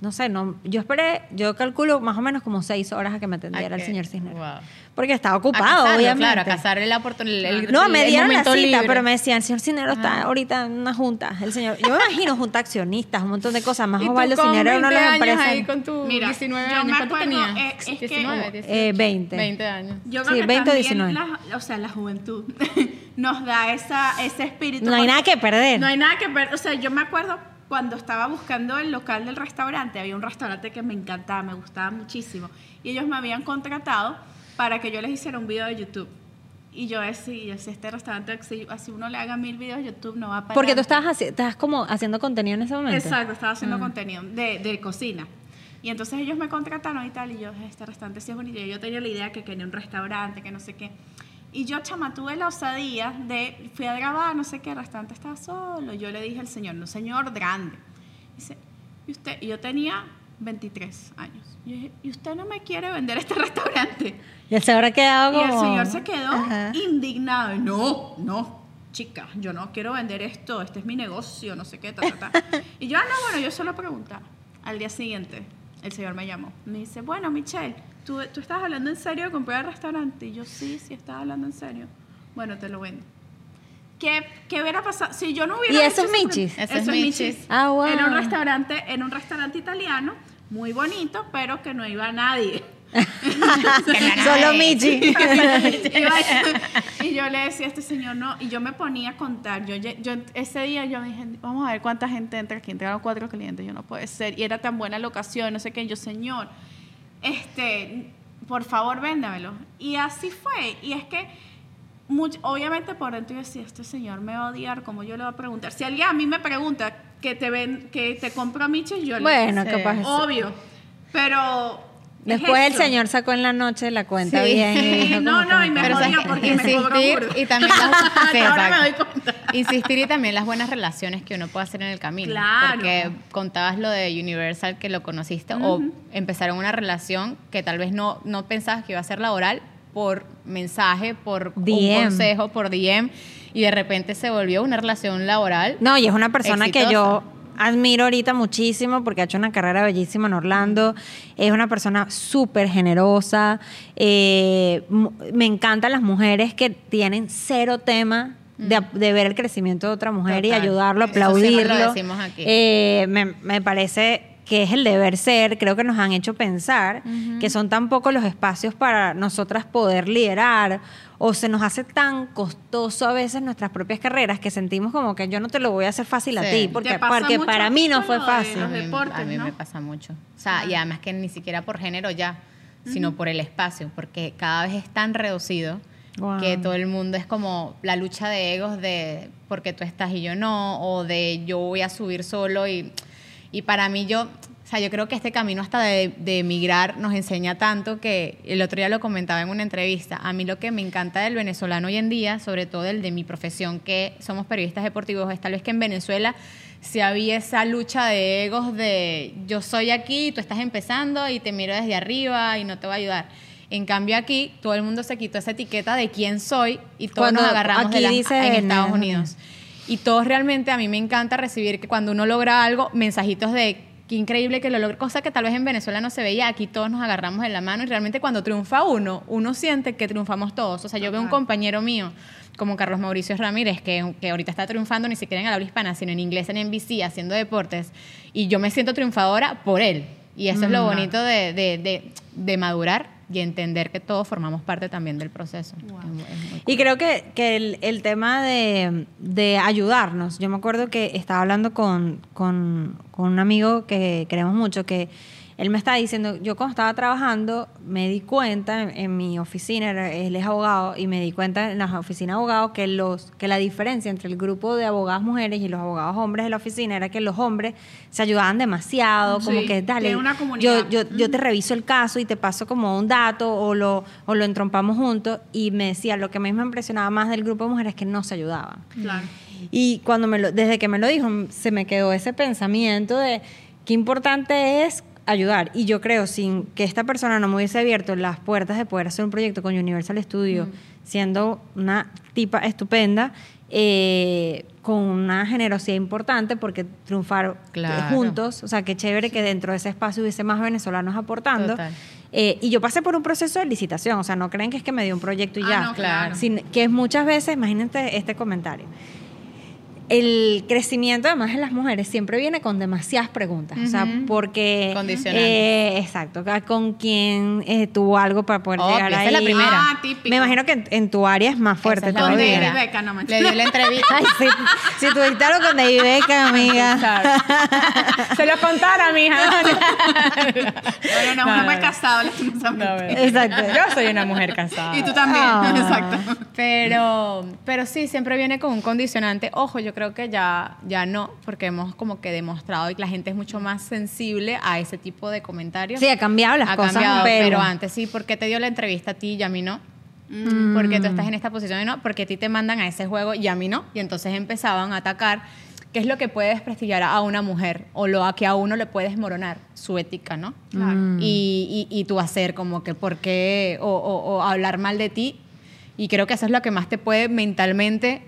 no sé, no, yo esperé, yo calculo más o menos como seis horas a que me atendiera el señor Cisneros. wow. Porque estaba A ocupado, casarlo, obviamente. Claro, a casarle la oportunidad. el- No, el- me el dieron la cita, libre. pero me decían, el señor Cisneros está ahorita en una junta. El señor, yo me imagino junta accionistas, un montón de cosas, más tú Osvaldo Cisneros era una de 20 las años empresas. ahí con tu Mira, 19 yo años. ¿Cuánto acuerdo, tenías? eh, es que- 19, 18. Eh, 20. 20 años. Yo Sí, creo que 20 o también 19. la- o sea, la juventud [LAUGHS] nos da esa, ese espíritu. No hay nada que perder. No hay nada que perder. O sea, yo me acuerdo cuando estaba buscando el local del restaurante, había un restaurante que me encantaba, me gustaba muchísimo. Y ellos me habían contratado para que yo les hiciera un video de YouTube. Y yo decía, decía, este restaurante, si así uno le haga mil videos de YouTube, no va para Porque tú adelante". estabas, estabas como haciendo contenido en ese momento. Exacto, estaba Mm. haciendo contenido de, de cocina. Y entonces ellos me contrataron y tal, y yo, este restaurante sí es bonito. Yo tenía la idea que quería un restaurante, que no sé qué. Y yo, chama, tuve la osadía de, fui a grabar, no sé qué, el restaurante estaba solo. Yo le dije al señor, un señor grande. Dice, ¿y usted? Y yo tenía 23 años. Y yo dije, ¿y usted no me quiere vender este [LAUGHS] restaurante? Y él se habrá quedado Y el como... señor se quedó Ajá. indignado. No, no, chica, yo no quiero vender esto, este es mi negocio, no sé qué, ta, ta, ta. [LAUGHS] Y yo, ah, no, bueno, yo solo preguntaba. Al día siguiente, el señor me llamó. Me dice, bueno, Michelle, ¿tú, ¿tú estás hablando en serio de comprar el restaurante? Y yo, sí, sí, estaba hablando en serio. Bueno, te lo vendo. ¿Qué, qué hubiera pasado? Si yo no hubiera ¿Y eso es Michis? Eso, es Michis. Ah, wow. Era un restaurante, era un restaurante italiano, muy bonito, pero que no iba nadie. [LAUGHS] [LAUGHS] Solo Michi. [LAUGHS] Y yo le decía a este señor, no, y yo me ponía a contar. Yo, yo ese día yo dije, vamos a ver cuánta gente entra aquí. Entraron cuatro clientes, yo no puede ser. Y era tan buena la ocasión, no sé qué. Y yo, señor, este, por favor, véndamelo. Y así fue. Y es que, much- obviamente por dentro yo decía, este señor me va a odiar, como yo le voy a preguntar. Si alguien a mí me pregunta que te ven, que te compro a Miches, yo le Bueno, Sí. capaz. Obvio. Pero. Es Después el señor sacó en la noche la cuenta Sí. bien. y dijo No, no, y me sabes, porque me cobró y también [LAUGHS] las, sí, Ahora me doy exacto. cuenta. insistir y también las buenas relaciones que uno puede hacer en el camino Claro. porque contabas lo de Universal que lo conociste o empezaron una relación que tal vez no no pensabas que iba a ser laboral por mensaje por un consejo por DM y de repente se volvió una relación laboral No, y es una persona que yo. Admiro ahorita muchísimo porque ha hecho una carrera bellísima en Orlando. Es una persona súper generosa. Eh, me encantan las mujeres que tienen cero tema. De, de ver el crecimiento de otra mujer y ayudarlo, lo aplaudirlo. decimos aquí. Eh, me, me parece que es el deber ser, creo que nos han hecho pensar que son tan pocos los espacios para nosotras poder liderar o se nos hace tan costoso a veces nuestras propias carreras que sentimos como que yo no te lo voy a hacer fácil a ti, ¿Te porque, para a mí no fue fácil. a mí, deportes, a mí ¿no? me pasa mucho. O sea, y además que ni siquiera por género ya, sino por el espacio, porque cada vez es tan reducido Wow. que todo el mundo es como la lucha de egos de porque tú estás y yo no, o de yo voy a subir solo y, y para mí yo, o sea, yo creo que este camino hasta de, de emigrar nos enseña tanto que el otro día lo comentaba en una entrevista, a mí lo que me encanta del venezolano hoy en día, sobre todo el de mi profesión que somos periodistas deportivos, es tal vez que en Venezuela si había esa lucha de egos de yo soy aquí, tú estás empezando y te miro desde arriba y no te voy a ayudar. En cambio aquí todo el mundo se quitó esa etiqueta de quién soy y todos Cuando nos agarramos aquí de las- dice en Estados Unidos. Y todos realmente a mí me encanta recibir que cuando uno logra algo, mensajitos de qué increíble que lo logró, cosa que tal vez en Venezuela no se veía, aquí todos nos agarramos de la mano y realmente cuando triunfa uno, uno siente que triunfamos todos. O sea, yo veo un compañero mío como Carlos Mauricio Ramírez, que, que ahorita está triunfando ni siquiera en el habla hispana, sino en inglés en NBC, haciendo deportes, y yo me siento triunfadora por él. Y eso es lo bonito de, de- de- de madurar y entender que todos formamos parte también del proceso. Es muy- es muy Y creo que, que el, el tema de, de ayudarnos, yo me acuerdo que estaba hablando con, con, con un amigo que queremos mucho, que él me estaba diciendo, yo cuando estaba trabajando me di cuenta en, en mi oficina, era- él es abogado, y me di cuenta en la oficina de abogados que, los, que la diferencia entre el grupo de abogadas mujeres y los abogados hombres de la oficina era que los hombres se ayudaban demasiado, como Sí, que dale, una yo, comunidad. yo, yo te reviso el caso y te paso como un dato o lo, o lo entrompamos juntos. Y me decía, lo que a mí me impresionaba más del grupo de mujeres es que no se ayudaban. Claro. Y cuando me lo, desde que me lo dijo, se me quedó ese pensamiento de qué importante es ayudar. Y yo creo, sin que esta persona no me hubiese abierto las puertas de poder hacer un proyecto con Universal Studio, siendo una tipa estupenda, eh, con una generosidad importante, porque triunfar Claro. juntos, o sea, qué chévere que dentro de ese espacio hubiese más venezolanos aportando. Eh, y yo pasé por un proceso de licitación, o sea, no creen que es que me dio un proyecto y Ah, ya. no, claro. Sin- que es muchas veces, imagínate este comentario. El crecimiento además de las mujeres siempre viene con demasiadas preguntas, o sea, porque Condicionantes. eh, exacto, con quién eh, tuvo algo para poder Obvio, llegar esa ahí. es la primera. Ah, típico. Me imagino que en, en tu área es más fuerte es la Con todavía. David. Beckham, no, Le dio la [LAUGHS] entrevista. Ay, sí, si tuviste algo con David Beckham, [LAUGHS] amiga. [LAUGHS] Se lo contara, mija. No, no, no, un hombre casado, lastimosamente. Exacto. Yo soy una mujer casada. Y tú también, Ah. exacto. Pero, pero sí, siempre viene con un condicionante. Ojo, yo creo que ya, ya no, porque hemos como que demostrado y la gente es mucho más sensible a ese tipo de comentarios. Sí, ha cambiado las ha cosas, cambiado, pero- pero... antes sí, ¿por qué te dio la entrevista a ti y a mí no? Porque tú estás en esta posición y no, porque a ti te mandan a ese juego y a mí no. Y entonces empezaban a atacar qué es lo que puede desprestigiar a una mujer o lo a que a uno le puede desmoronar su ética, ¿no? Claro. y, y, y tú hacer como que por qué o, o- o hablar mal de ti. Y creo que eso es lo que más te puede mentalmente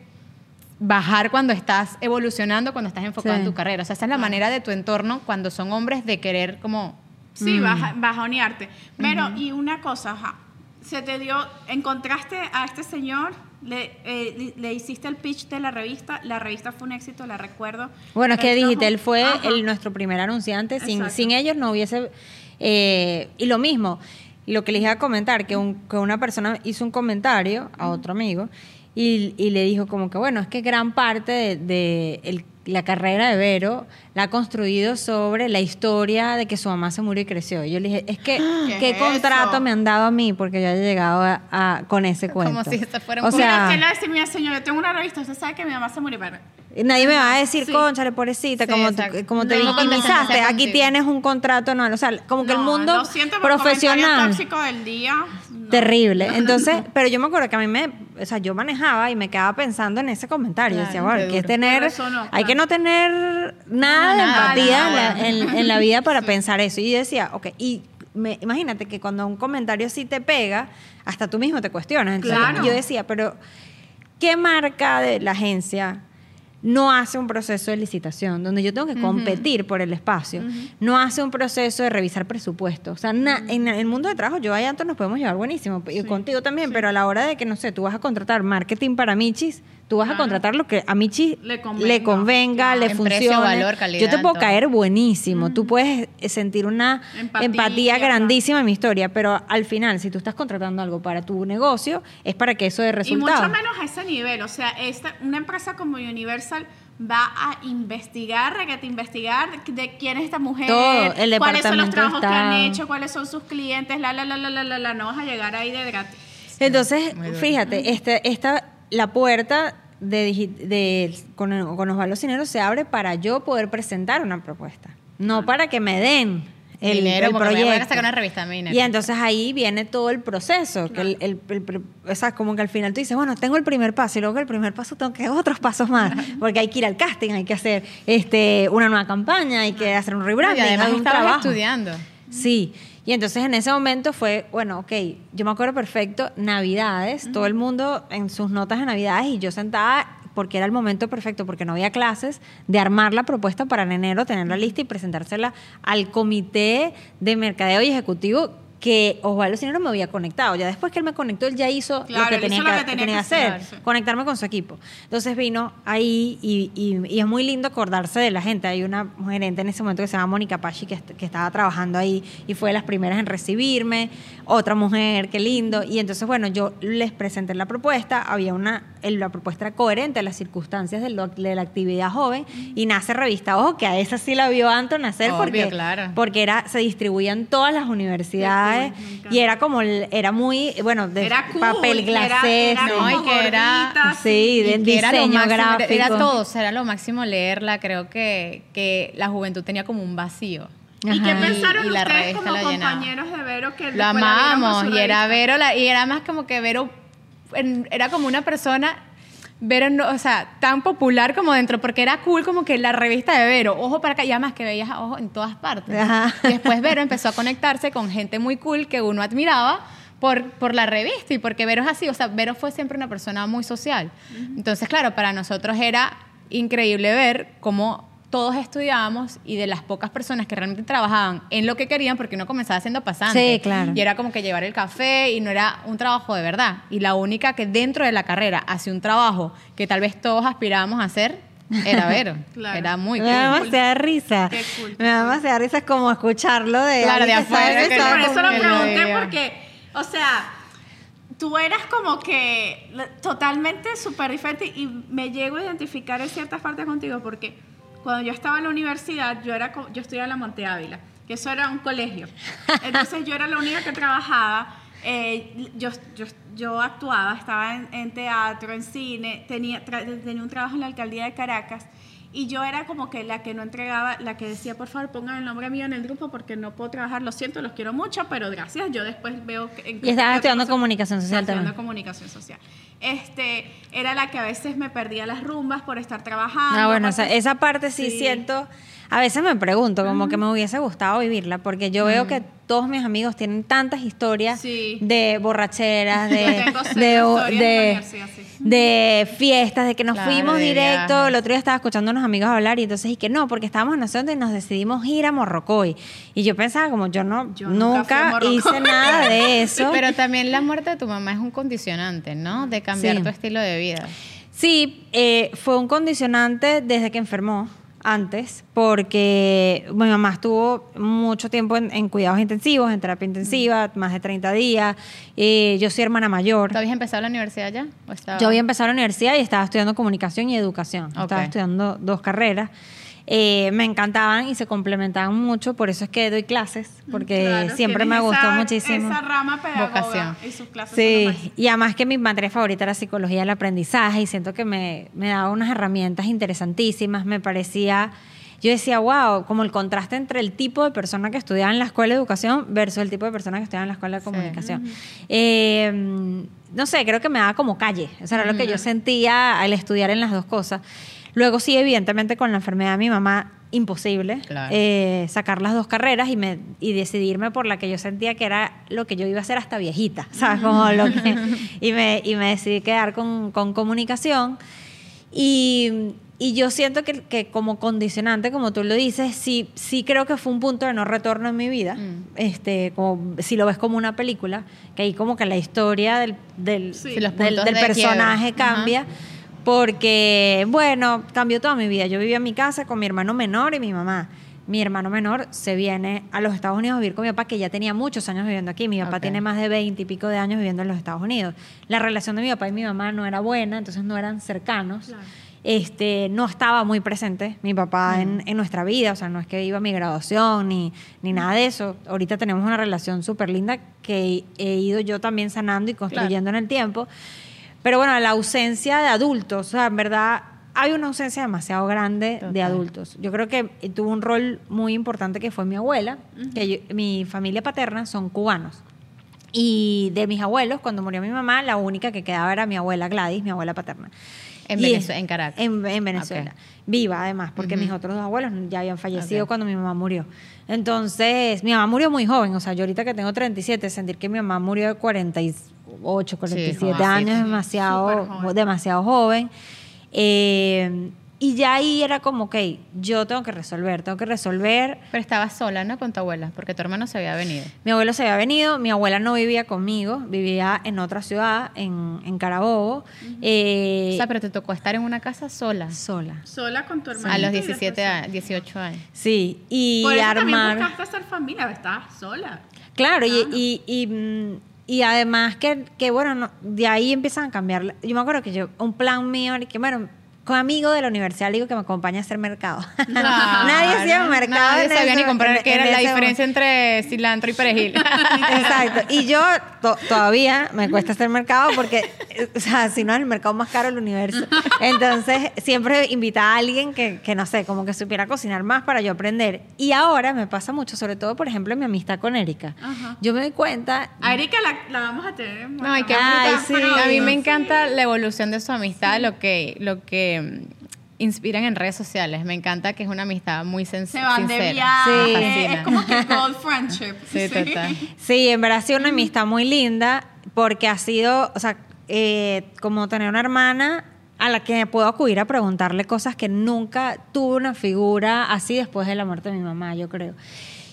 bajar cuando estás evolucionando, cuando estás enfocado Sí. en tu carrera. O sea, esa es la manera de tu entorno cuando son hombres de querer como... Sí, baja- bajonearte. Pero, y una cosa, ajá, se te dio, encontraste a este señor, le, eh, le hiciste el pitch de la revista, la revista fue un éxito, la recuerdo. Bueno, es que Digital fue el, nuestro primer anunciante. Sin, sin ellos no hubiese... eh, y lo mismo, lo que les iba a comentar, que, un- que una persona hizo un comentario a otro amigo y, y le dijo como que, bueno, es que gran parte de, de el- la carrera de Vero la ha construido sobre la historia de que su mamá se murió y creció. Y yo le dije, es que, [GASPS] ¿Qué ¿qué, es contrato eso? me han dado a mí? Porque yo haya llegado a- a- con ese Como cuento. si esto fuera o un- Mira, sea, señor, yo tengo una revista, usted sabe que mi mamá se murió, pero... Nadie me va a decir, Sí. conchale, pobrecita, Sí, como, exacto. como te No, victimizaste, aquí tienes un contrato anual. O sea, como que el mundo lo siento el profesional. comentario tóxico del día. No. Terrible. [LAUGHS] Entonces, pero yo me acuerdo que a mí me, o sea, yo manejaba y me quedaba pensando en ese comentario. Claro, decía, bueno, hay que tener, no, hay que no tener nada No, de empatía nada, en, la, en- en la vida para pensar eso. Y yo decía, ok, y me- imagínate que cuando un comentario así te pega, hasta tú mismo te cuestionas. Entonces, Claro. yo decía, pero ¿qué marca de la agencia no hace un proceso de licitación donde yo tengo que competir por el espacio? No hace un proceso de revisar presupuesto. O sea, na- en el mundo de trabajo yo y Anton nos podemos llevar buenísimo, y contigo también, pero a la hora de que, no sé, tú vas a contratar marketing para Michis, tú vas a contratar lo que a Michis Le le convenga. le funcione. precio, valor, calidad, yo te puedo todo. caer buenísimo, tú puedes eh, sentir una Empatía, grandísima en mi historia, pero al final, si tú estás contratando algo para tu negocio, es para que eso dé Y resultados. mucho menos a ese nivel. O sea, esta, una empresa como Universal va a investigar, requete investigar de quién es esta mujer, Todo, el cuáles son los trabajos que han hecho, cuáles son sus clientes, la, la, la, la, la, la, la. No vas a llegar ahí de gratis. Entonces, fíjate, este, esta, la puerta de, de- con, con Osvaldo Cinero se abre para yo poder presentar una propuesta, no para que me den el, Dinero, el porque me proyecto. van a sacar una revista neta. y entonces ahí viene todo el proceso, que el, el- el- el- o sea, como que al final tú dices, bueno, tengo el primer paso y luego el primer paso tengo que hacer otros pasos más, [LAUGHS] porque hay que ir al casting, hay que hacer este, una nueva campaña, hay que hacer un No, rebranding, y además hay un trabajo. estudiando. Sí, y entonces en ese momento fue, bueno, ok, yo me acuerdo perfecto, Navidades, todo el mundo en sus notas de Navidades y yo sentada, porque era el momento perfecto, porque no había clases, de armar la propuesta para en enero, tenerla lista y presentársela al comité de mercadeo y ejecutivo que Osvaldo si no me había conectado. Ya después que él me conectó, él ya hizo lo que tenía, que, que que tenía hacer, conectarme con su equipo. Entonces vino ahí y, y- y es muy lindo acordarse de la gente. Hay una gerente en ese momento que se llama Mónica Pachi que, que estaba trabajando ahí y fue de las primeras en recibirme. Otra mujer, qué lindo. Y entonces, bueno, yo les presenté la propuesta. Había una, la propuesta era coherente a las circunstancias de, lo- de la actividad joven y nace revista. Ojo, que a esa sí la vio Anto nacer Obvio, porque, claro. porque era, se distribuían en todas las universidades y era como, era muy, bueno, de Era cool, papel glacé. era sí. No, y que era- sí, de era diseño máximo, era- gráfico. Era todo, o sea, era lo máximo leerla. Creo que, que la juventud tenía como un vacío. ¿Y qué Ajá. pensaron Y- y ustedes como compañeros de Vero que Lo su y era? Vero, la- y era más como que Vero, era como una persona, Vero, no, o sea, tan popular como dentro, porque era cool como que la revista de Vero, ojo para acá, y además que veías a ojo en todas partes. Ajá. Después Vero empezó a conectarse con gente muy cool que uno admiraba por, por la revista y porque Vero es así, o sea, Vero fue siempre una persona muy social. Entonces, claro, para nosotros era increíble ver cómo todos estudiábamos y de las pocas personas que realmente trabajaban en lo que querían, porque uno comenzaba siendo pasante. Sí, claro. Y era como que llevar el café y no era un trabajo de verdad. Y la única que dentro de la carrera hacía un trabajo que tal vez todos aspirábamos a hacer era Vero. [LAUGHS] Claro. Era muy me da cool. demasiada risa. Qué cool, me da demasiada risa como escucharlo de. Claro, de afuera, que por eso lo pregunté porque, o sea, tú eras como que totalmente súper diferente y me llego a identificar en ciertas partes contigo porque cuando yo estaba en la universidad, yo era yo estudiaba en la Monte Ávila, que eso era un colegio. Entonces yo era la única que trabajaba. eh, yo, yo, yo actuaba, estaba en, en teatro, en cine, tenía, tra- tenía un trabajo en la alcaldía de Caracas y yo era como que la que no entregaba, la que decía, por favor, pongan el nombre mío en el grupo porque no puedo trabajar, lo siento, los quiero mucho, pero gracias. Yo después veo... que- Y estabas estudiando comunicación social Estaba estudiando también. comunicación social. Este, era la que a veces me perdía las rumbas por estar trabajando. Ah, bueno, esa, esa parte sí, Sí. siento. A veces me pregunto, como que me hubiese gustado vivirla, porque yo veo que todos mis amigos tienen tantas historias Sí. de borracheras, [LAUGHS] de, Yo tengo cero de, historias en la de, universidad, sí. de fiestas, de que nos Claro, fuimos de directo. viajes. El otro día estaba escuchando a unos amigos hablar y entonces que no, porque estábamos en Nación y nos decidimos ir a Morrocoy. Y yo pensaba, como yo no, Yo nunca fui a nunca, Morrocoy. hice nada de eso. [LAUGHS] Pero también la muerte de tu mamá es un condicionante, ¿no? De cambiar Sí. tu estilo de vida. Sí, eh, fue un condicionante desde que enfermó antes, porque mi mamá estuvo mucho tiempo en, en cuidados intensivos, en terapia intensiva, más de 30 días. Eh, yo soy hermana mayor. ¿Tú habías empezado la universidad ya? ¿O estaba- Yo había empezado la universidad y estaba estudiando comunicación y educación. Estaba estudiando dos carreras. Eh, me encantaban y se complementaban mucho, por eso es que doy clases, porque Claro, siempre me gustó esa- muchísimo. Esa rama pedagoga Vocación. y sus clases Sí, y además que mi materia favorita era psicología del aprendizaje y siento que me, me daba unas herramientas interesantísimas, me parecía, yo decía, wow, como el contraste entre el tipo de persona que estudiaba en la escuela de educación versus el tipo de persona que estudiaba en la escuela de Sí. comunicación. Eh, no sé, creo que me daba como calle, eso era lo que yo sentía al estudiar en las dos cosas. Luego sí, evidentemente con la enfermedad de mi mamá, imposible Claro. eh, sacar las dos carreras y, me, y decidirme por la que yo sentía que era lo que yo iba a hacer hasta viejita, [LAUGHS] ¿sabes? Como lo que, y, me, y me decidí quedar con, con comunicación. Y, y yo siento que, que como condicionante, como tú lo dices, sí, sí creo que fue un punto de no retorno en mi vida. Mm. Este, como, si lo ves como una película, que ahí como que la historia del, del, Sí. Del- del de personaje quiebre. Ajá. Porque, bueno, cambió toda mi vida. Yo vivía en mi casa con mi hermano menor y mi mamá. Mi hermano menor se viene a los Estados Unidos a vivir con mi papá, que ya tenía muchos años viviendo aquí. Mi papá Ok. tiene más de 20 y pico de años viviendo en los Estados Unidos. La relación de mi papá y mi mamá no era buena, entonces no eran cercanos. Claro. Este, no estaba muy presente mi papá en, en nuestra vida, o sea, no es que iba a mi graduación ni, ni nada de eso. Ahorita tenemos una relación súper linda que he ido yo también sanando y construyendo en el tiempo. Pero bueno, la ausencia de adultos, o sea, en verdad hay una ausencia demasiado grande de Total. adultos. Yo creo que eh, tuvo un rol muy importante que fue mi abuela, que yo- mi familia paterna son cubanos. Y de mis abuelos, cuando murió mi mamá, la única que quedaba era mi abuela Gladys, mi abuela paterna. En Venezuela, en Caracas. En, en Venezuela. Ok. Viva, además, porque Ujú. mis otros dos abuelos ya habían fallecido Ok. cuando mi mamá murió. Entonces, mi mamá murió muy joven. O sea, yo ahorita que tengo 37, sentir que mi mamá murió de 48, 47 jovencita. años demasiado, joven. demasiado joven. Eh, Y ya ahí era como, ok, yo tengo que resolver, tengo que resolver. Pero estabas sola, ¿no? Con tu abuela, porque tu hermano se había venido. Mi abuelo se había venido, mi abuela no vivía conmigo, vivía en otra ciudad, en, en Carabobo. eh, o sea, pero te tocó estar en una casa sola. sola. Sola con tu hermano. A los 17 a 18 años. Sí, y Por eso también armar. buscaste hacer familia, estabas sola. Claro, y, y, y, mm, y además que, que, bueno, no- de ahí empiezan a cambiar. Yo me acuerdo que yo, un plan mío, que bueno, con amigo de la universidad le digo que me acompañe a hacer mercado. [LAUGHS] [LAUGHS] Nadie hacía mercado. Nadie sabía ese- ni comprar qué era en la diferencia entre cilantro y perejil. [LAUGHS] Exacto. Y yo to- todavía me cuesta hacer mercado porque, o sea, si no es el mercado más caro del universo. Entonces, siempre invitaba a alguien que, que, no sé, como que supiera cocinar más para yo aprender. Y ahora me pasa mucho, sobre todo, por ejemplo, en mi amistad con Erika. Yo me doy cuenta... A Erika la, la vamos a tener. en No, y qué Ay, sí. A mí me encanta la evolución de su amistad, lo que, lo que mm, inspiran en redes sociales. Me encanta que es una amistad muy sen- Se van sincera. de viaje. Sí. Me. Es como que gold [LAUGHS] friendship. Sí, total. Sí, en verdad ha sido una amistad muy linda porque ha sido, o sea, eh, como tener una hermana a la que puedo acudir a preguntarle cosas que nunca tuve una figura así después de la muerte de mi mamá, yo creo.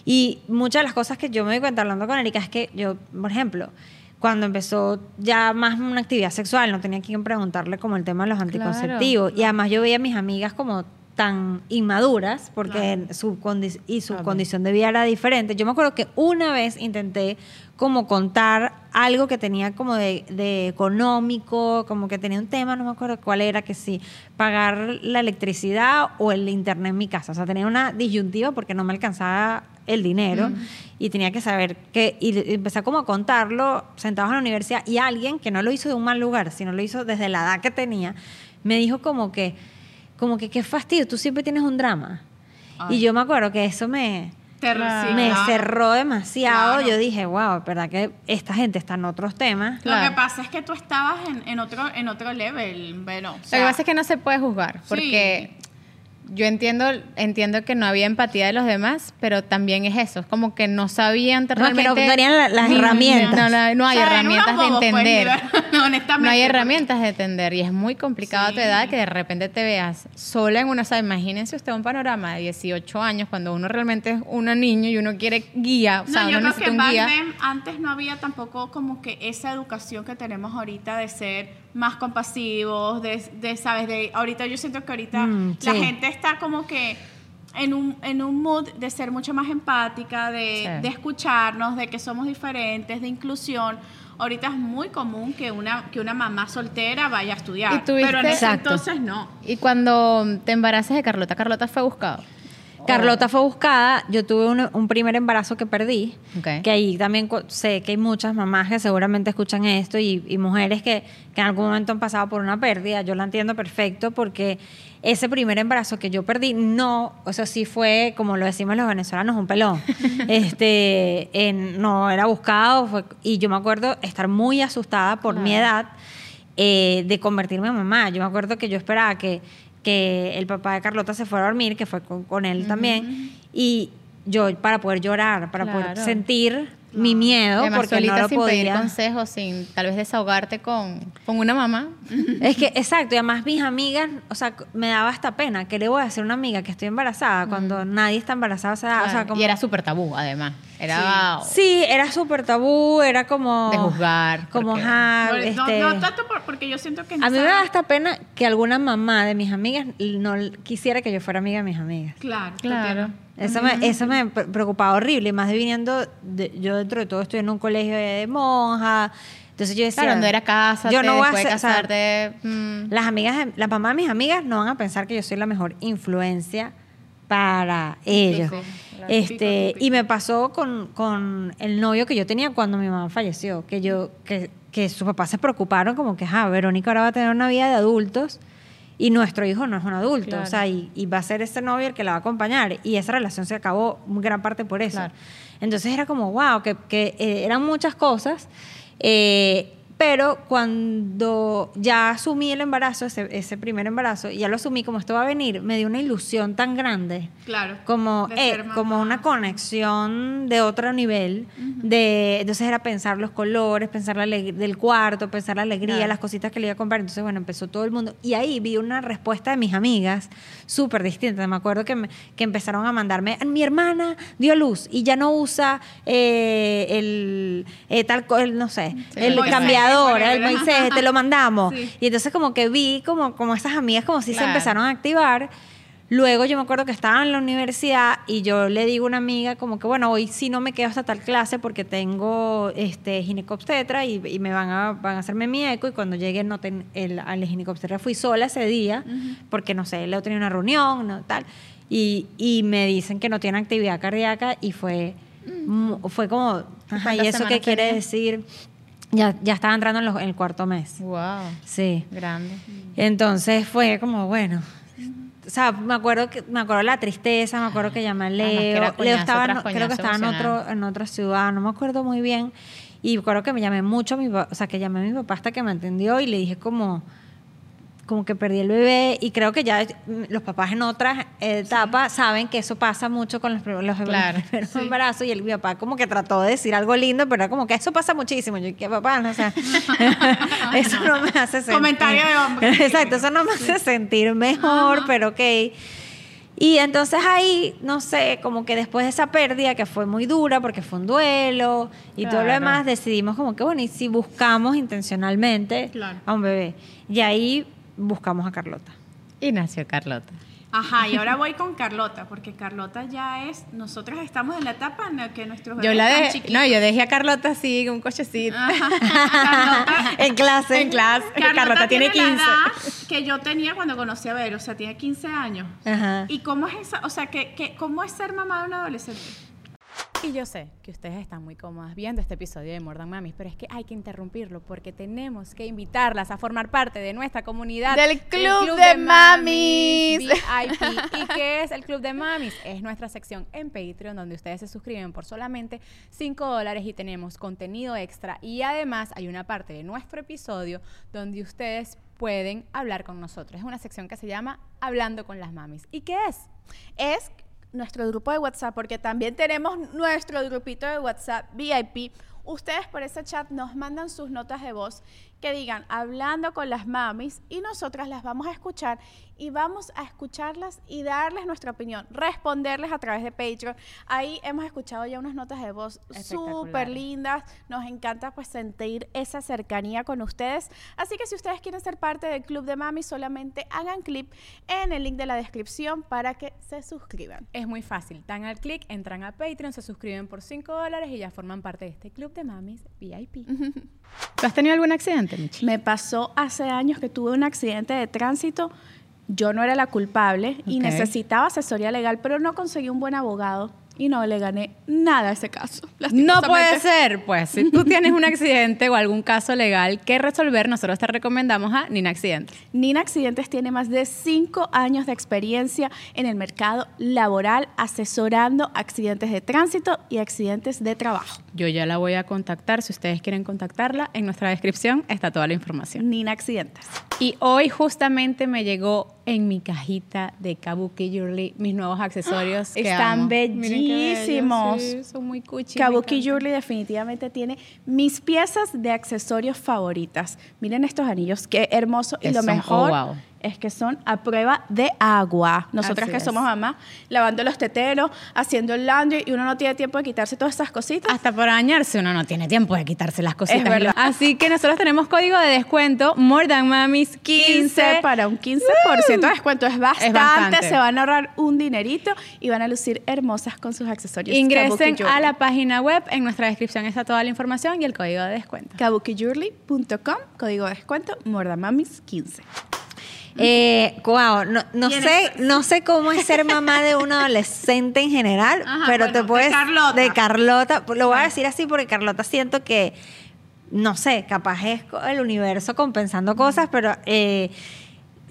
Y muchas de las cosas que yo me doy cuenta hablando con Erika es que yo, por ejemplo, cuando empezó ya más una actividad sexual, no tenía quien preguntarle como el tema de los anticonceptivos. Y además yo veía a mis amigas como tan inmaduras porque su condi- y su condición de vida era diferente. Yo me acuerdo que una vez intenté como contar algo que tenía como de, de económico, como que tenía un tema, no me acuerdo cuál era, que sí, pagar la electricidad o el internet en mi casa. O sea, tenía una disyuntiva porque no me alcanzaba el dinero y tenía que saber que, y empecé como a contarlo sentados en la universidad y alguien que no lo hizo de un mal lugar, sino lo hizo desde la edad que tenía, me dijo como que, como que qué fastidio, tú siempre tienes un drama. Y yo me acuerdo que eso me, Claro. me cerró demasiado. Claro. Yo dije, wow, verdad que esta gente está en otros temas. Lo que pasa es que tú estabas en, en otro en otro level, bueno. o Lo que pasa es que no se puede juzgar, porque yo entiendo, entiendo que no había empatía de los demás, pero también es eso, es como que no sabían que no realmente... tenían la- las herramientas. No, no, no hay o sea, eran herramientas de pues, entender. [LAUGHS] honestamente. No hay porque- herramientas de entender y es muy complicado a tu Sí. edad que de repente te veas sola en una, o sea, imagínense usted un panorama de 18 años cuando uno realmente es una niño y uno quiere guía, o sea, no, yo uno creo que necesita un guía. antes no había tampoco como que esa educación que tenemos ahorita de ser más compasivos, de, de, sabes, de ahorita yo siento que ahorita Mm, la sí. gente está como que en un, en un mood de ser mucho más empática, de, Sí. de escucharnos, de que somos diferentes, de inclusión. Ahorita es muy común que una, que una mamá soltera vaya a estudiar. ¿Y tuviste- pero en ese entonces no. Y cuando te embarazas de Carlota, Carlota fue buscado. Carlota fue buscada, yo tuve un, un primer embarazo que perdí, que ahí también sé que hay muchas mamás que seguramente escuchan esto y, y mujeres que, que en algún momento han pasado por una pérdida, yo la entiendo perfecto porque ese primer embarazo que yo perdí, no, o sea, sí fue, como lo decimos los venezolanos, un pelón. [LAUGHS] este, en- no era buscado, fue- y yo me acuerdo estar muy asustada por mi edad eh, de convertirme en mamá. Yo me acuerdo que yo esperaba que, que el papá de Carlota se fuera a dormir, que fue con, con él también, y yo para poder llorar, para poder sentir mi miedo, Además, porque solita no lo sin pedir consejos, sin tal vez desahogarte con, con una mamá. [LAUGHS] Es que, exacto, y además mis amigas, o sea, me daba hasta pena, que le voy a a una amiga que estoy embarazada cuando nadie está embarazada? O sea, o sea, Claro. como- Y era súper tabú, además. Era Sí, era súper tabú, era como... de juzgar. Como, ajá, No, este... no tanto por- porque yo siento que A mí me da hasta pena que alguna mamá de mis amigas no quisiera que yo fuera amiga de mis amigas. Claro, Claro. Eso me, eso me pre- preocupaba horrible, y más de viniendo, de- yo dentro de todo estoy en un colegio de monjas, entonces yo decía... Claro, no era casa, yo no voy a después de ser- o sea, casarte. mm, las amigas, de- las mamás de mis amigas no van a pensar que yo soy la mejor influencia para ellos. Este, y me pasó con, con el novio que yo tenía cuando mi mamá falleció, que yo, que, que sus papás se preocuparon como que, ah, Verónica ahora va a tener una vida de adultos y nuestro hijo no es un adulto, Claro. o sea, y, y va a ser ese novio el que la va a acompañar. Y esa relación se acabó en gran parte por eso. Claro. Entonces era como, wow, que, que, eh, eran muchas cosas. eh, Pero cuando ya asumí el embarazo, ese, ese primer embarazo, y ya lo asumí como esto va a venir, me dio una ilusión tan grande. Claro. Como, eh, como una conexión de otro nivel. de, entonces era pensar los colores, pensar la del cuarto, pensar la alegría, Claro. las cositas que le iba a comprar. Entonces, bueno, empezó todo el mundo. Y ahí vi una respuesta de mis amigas súper distinta. Me acuerdo que, me- que empezaron a mandarme, mi hermana dio luz y ya no usa eh, el, eh, tal, el, no sé, el Moisés, cambiador, el. Moisés, te lo [LAUGHS] mandamos. Sí. Y entonces como que vi como, como esas amigas como si se Claro. empezaron a activar. Luego yo me acuerdo que estaba en la universidad y yo le digo a una amiga como que, bueno, hoy sí no me quedo hasta tal clase porque tengo este ginecobstetra y, y me van a, van a hacerme mi eco y cuando llegue no ten, el, al ginecobstetra fui sola ese día porque, no sé, Leo tenía una reunión, no, tal. Y, y me dicen que no tiene actividad cardíaca y fue, mu- fue como, ajá, ¿y eso qué quiere decir? Ya, ya estaba entrando en, los- en el cuarto mes. Wow. Sí. Grande. Entonces fue como, bueno. O sea, me acuerdo que me acuerdo la tristeza, me acuerdo que llamé a Además que Leo. Leo estaba, creo que estaba en otro, en otra ciudad, no me acuerdo muy bien. Y me acuerdo que me llamé mucho a mi o sea, que llamé a mi papá hasta que me atendió y le dije como, como que perdí el bebé. Y creo que ya los papás en otras etapas saben que eso pasa mucho con los, los Claro, [LAUGHS] primeros sí. embarazos. Y el, mi papá como que trató de decir algo lindo, pero era como que eso pasa muchísimo. Yo, ¿qué papá? No, o sea, [LAUGHS] eso no me hace sentir. Comentario de hombre. [LAUGHS] Exacto, eso no me hace sentir mejor, Ajá. pero ok. Y entonces ahí, no sé, como que después de esa pérdida que fue muy dura porque fue un duelo y todo lo demás, decidimos como que, bueno, y si buscamos intencionalmente Claro. a un bebé. Y ahí buscamos a Carlota. Y nació Carlota. Ajá, y ahora voy con Carlota, porque Carlota ya es, nosotros estamos en la etapa en la que nuestros Yo bebés la están chiquitos. no, yo dejé a Carlota así, un cochecito. Ajá. [LAUGHS] Carlota, en clase. En clase. Carlota, tiene 15. la edad que yo tenía cuando conocí a Vero, o sea, tiene 15 años. Ajá. ¿Y cómo es esa, o sea, que, que, cómo es ser mamá de un adolescente? Y yo sé que ustedes están muy cómodas viendo este episodio de Mordan Mamis, pero es que hay que interrumpirlo porque tenemos que invitarlas a formar parte de nuestra comunidad Del Club de Mamis. VIP. [LAUGHS] ¿Y qué es el Club de Mamis? Es nuestra sección en Patreon donde ustedes se suscriben por solamente 5 dólares y tenemos contenido extra y además hay una parte de nuestro episodio donde ustedes pueden hablar con nosotros. Es una sección que se llama Hablando con las Mamis. ¿Y qué es? Es nuestro grupo de WhatsApp, porque también tenemos nuestro grupito de WhatsApp VIP. Ustedes por ese chat nos mandan sus notas de voz que digan hablando con las mamis y nosotras las vamos a escuchar y vamos a escucharlas y darles nuestra opinión, responderles a través de Patreon. Ahí hemos escuchado ya unas notas de voz súper lindas. Nos encanta pues sentir esa cercanía con ustedes. Así que si ustedes quieren ser parte del Club de Mami, solamente hagan clic en el link de la descripción para que se suscriban. Es muy fácil. Dan al clic, entran a Patreon, se suscriben por 5 dólares y ya forman parte de este club de mamis VIP. ¿Tú has tenido algún accidente, Michi? Me pasó hace años que tuve un accidente de tránsito. Yo no era la culpable y necesitaba asesoría legal, pero no conseguí un buen abogado y no le gané nada a ese caso. No puede ser, pues si tú tienes un accidente o algún caso legal que resolver, nosotros te recomendamos a Nina Accidentes. Nina Accidentes tiene más de cinco años de experiencia en el mercado laboral asesorando accidentes de tránsito y accidentes de trabajo. Yo ya la voy a contactar, si ustedes quieren contactarla, en nuestra descripción está toda la información. Nina Accidentes. Y hoy justamente me llegó en mi cajita de Kabuki Jewelry mis nuevos accesorios. [GASPS] que Están amo. Bellísimos. sí, son muy cuchi. me Kabuki. Jewelry definitivamente tiene mis piezas de accesorios favoritas. Miren estos anillos, qué hermoso. Y lo son- mejor oh, wow. Es que son a prueba de agua. Nosotras Así que es. somos mamás, lavando los teteros, haciendo el laundry y uno no tiene tiempo de quitarse todas esas cositas. Hasta para bañarse uno no tiene tiempo de quitarse las cositas. Es verdad. Así que nosotros tenemos código de descuento More Than Mamis 15. 15 para un 15% de descuento. Es bastante, bastante. Se van a ahorrar un dinerito y van a lucir hermosas con sus accesorios. Ingresen a la página web, en nuestra descripción está toda la información y el código de descuento. kabukijewelry.com, código de descuento, Mordamamis 15. Eh, wow, no, no ¿Quién sé, es? no sé cómo es ser mamá de un adolescente en general, Ajá, pero bueno, te puedes de Carlota. de Carlota, lo voy a decir así porque Carlota siento que no sé, capaz es el universo compensando cosas, pero eh,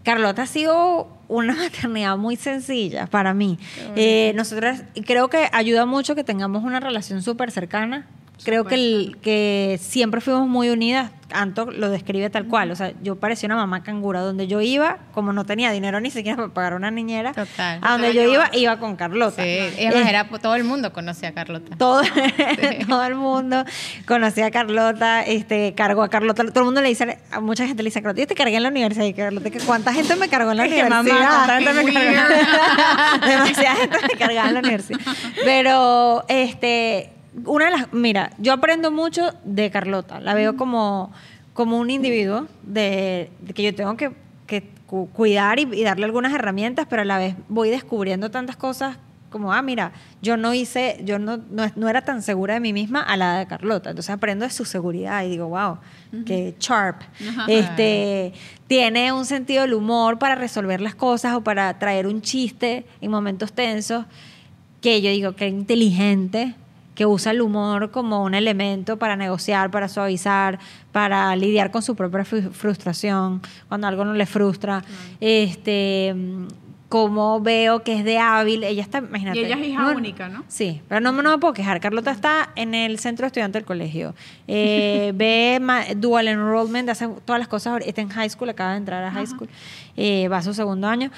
Carlota ha sido una [LAUGHS] maternidad muy sencilla para mí. Eh, nosotras creo que ayuda mucho que tengamos una relación súper cercana creo que, el- que siempre fuimos muy unidas. Anto lo describe tal cual. O sea, yo parecía una mamá cangura. Donde yo iba, como no tenía dinero ni siquiera para pagar una niñera, Total. a donde yo iba, iba con Carlota. Sí, era, todo el mundo conocía a Carlota. todo, [LAUGHS] todo el mundo conocía a Carlota, este, cargó a Carlota. Todo el mundo le dice, a mucha gente le dice a Carlota, yo te cargué en la universidad. Y Carlota, ¿que ¿cuánta gente me cargó en la [LAUGHS] universidad? ¿cuánta gente me cargó? [LAUGHS] Demasiada gente me cargaba en la universidad. Pero, este, una de las, mira, yo aprendo mucho de Carlota. La veo como, como un individuo de, de que yo tengo que, que cu- cuidar y, y darle algunas herramientas, pero a la vez voy descubriendo tantas cosas como, ah, mira, yo no hice, yo no, no, no era tan segura de mí misma a la de Carlota. Entonces aprendo de su seguridad y digo, wow, qué sharp. Este, tiene un sentido del humor para resolver las cosas o para traer un chiste en momentos tensos que yo digo que inteligente, que usa el humor como un elemento para negociar, para suavizar, para lidiar con su propia fru- frustración, cuando algo no le frustra. Este, como veo que es de hábil, ella está, imagínate. Y ella es hija única, ¿no? Sí, pero no, no me puedo quejar. Carlota está en el centro de estudiante del colegio. Eh, [LAUGHS] ve ma- dual enrollment, hace todas las cosas. Está en high school, acaba de entrar a high school. Eh, va a su segundo año.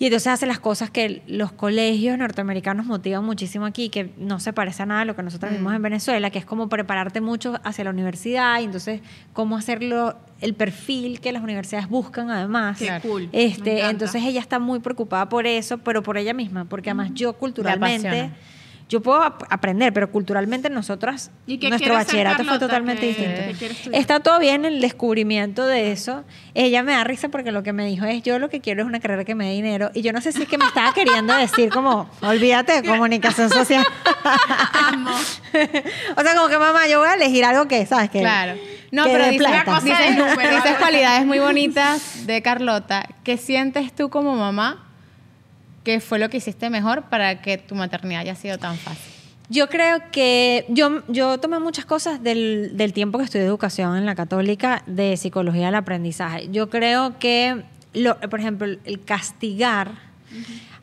Y entonces hace las cosas que los colegios norteamericanos motivan muchísimo aquí, que no se parece a nada a lo que nosotros vimos en Venezuela, que es como prepararte mucho hacia la universidad y entonces cómo hacerlo, el perfil que las universidades buscan además. Qué cool. Este, entonces ella está muy preocupada por eso, pero por ella misma, porque además yo culturalmente. Yo puedo ap- aprender, pero culturalmente nosotras, ¿Y qué nuestro bachillerato fue totalmente ¿Qué- distinto. qué estudiar? Está todo bien el descubrimiento de eso. Ella me da risa porque lo que me dijo es, yo lo que quiero es una carrera que me dé dinero. Y yo no sé si es que me estaba [LAUGHS] queriendo decir como, olvídate de comunicación social. [LAUGHS] Amo. [LAUGHS] o sea, como que mamá, yo voy a elegir algo que, ¿sabes? Que, Claro. No, que pero dices, dices- dices cualidades muy bonitas de Carlota. ¿Qué sientes tú como mamá que fue lo que hiciste mejor para que tu maternidad haya sido tan fácil? Yo creo que yo, yo tomé muchas cosas del, del tiempo que estudié educación en la católica de psicología del aprendizaje. Yo creo que, lo, por ejemplo, el- castigar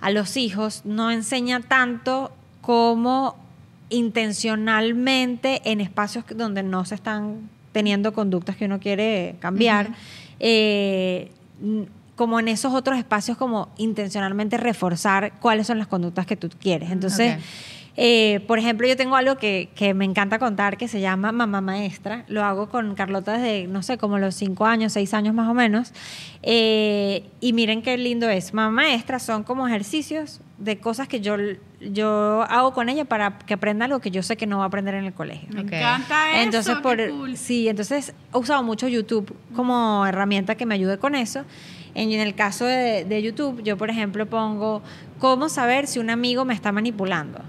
a los hijos no enseña tanto como intencionalmente en espacios donde no se están teniendo conductas que uno quiere cambiar. eh, como en esos otros espacios como intencionalmente reforzar cuáles son las conductas que tú quieres. Entonces, Ok. eh, por ejemplo, yo tengo algo que, que me encanta contar que se llama Mamá Maestra. Lo hago con Carlota desde, no sé, como los cinco años, seis años más o menos. Eh, y miren qué lindo es. Mamá Maestra son como ejercicios de cosas que yo, yo hago con ella para que aprenda algo que yo sé que no va a aprender en el colegio. Me Ok. encanta eso. Entonces, qué por, cool. sí, entonces he usado mucho YouTube como herramienta que me ayude con eso. En, en el caso de, de YouTube, yo, por ejemplo, pongo cómo saber si un amigo me está manipulando.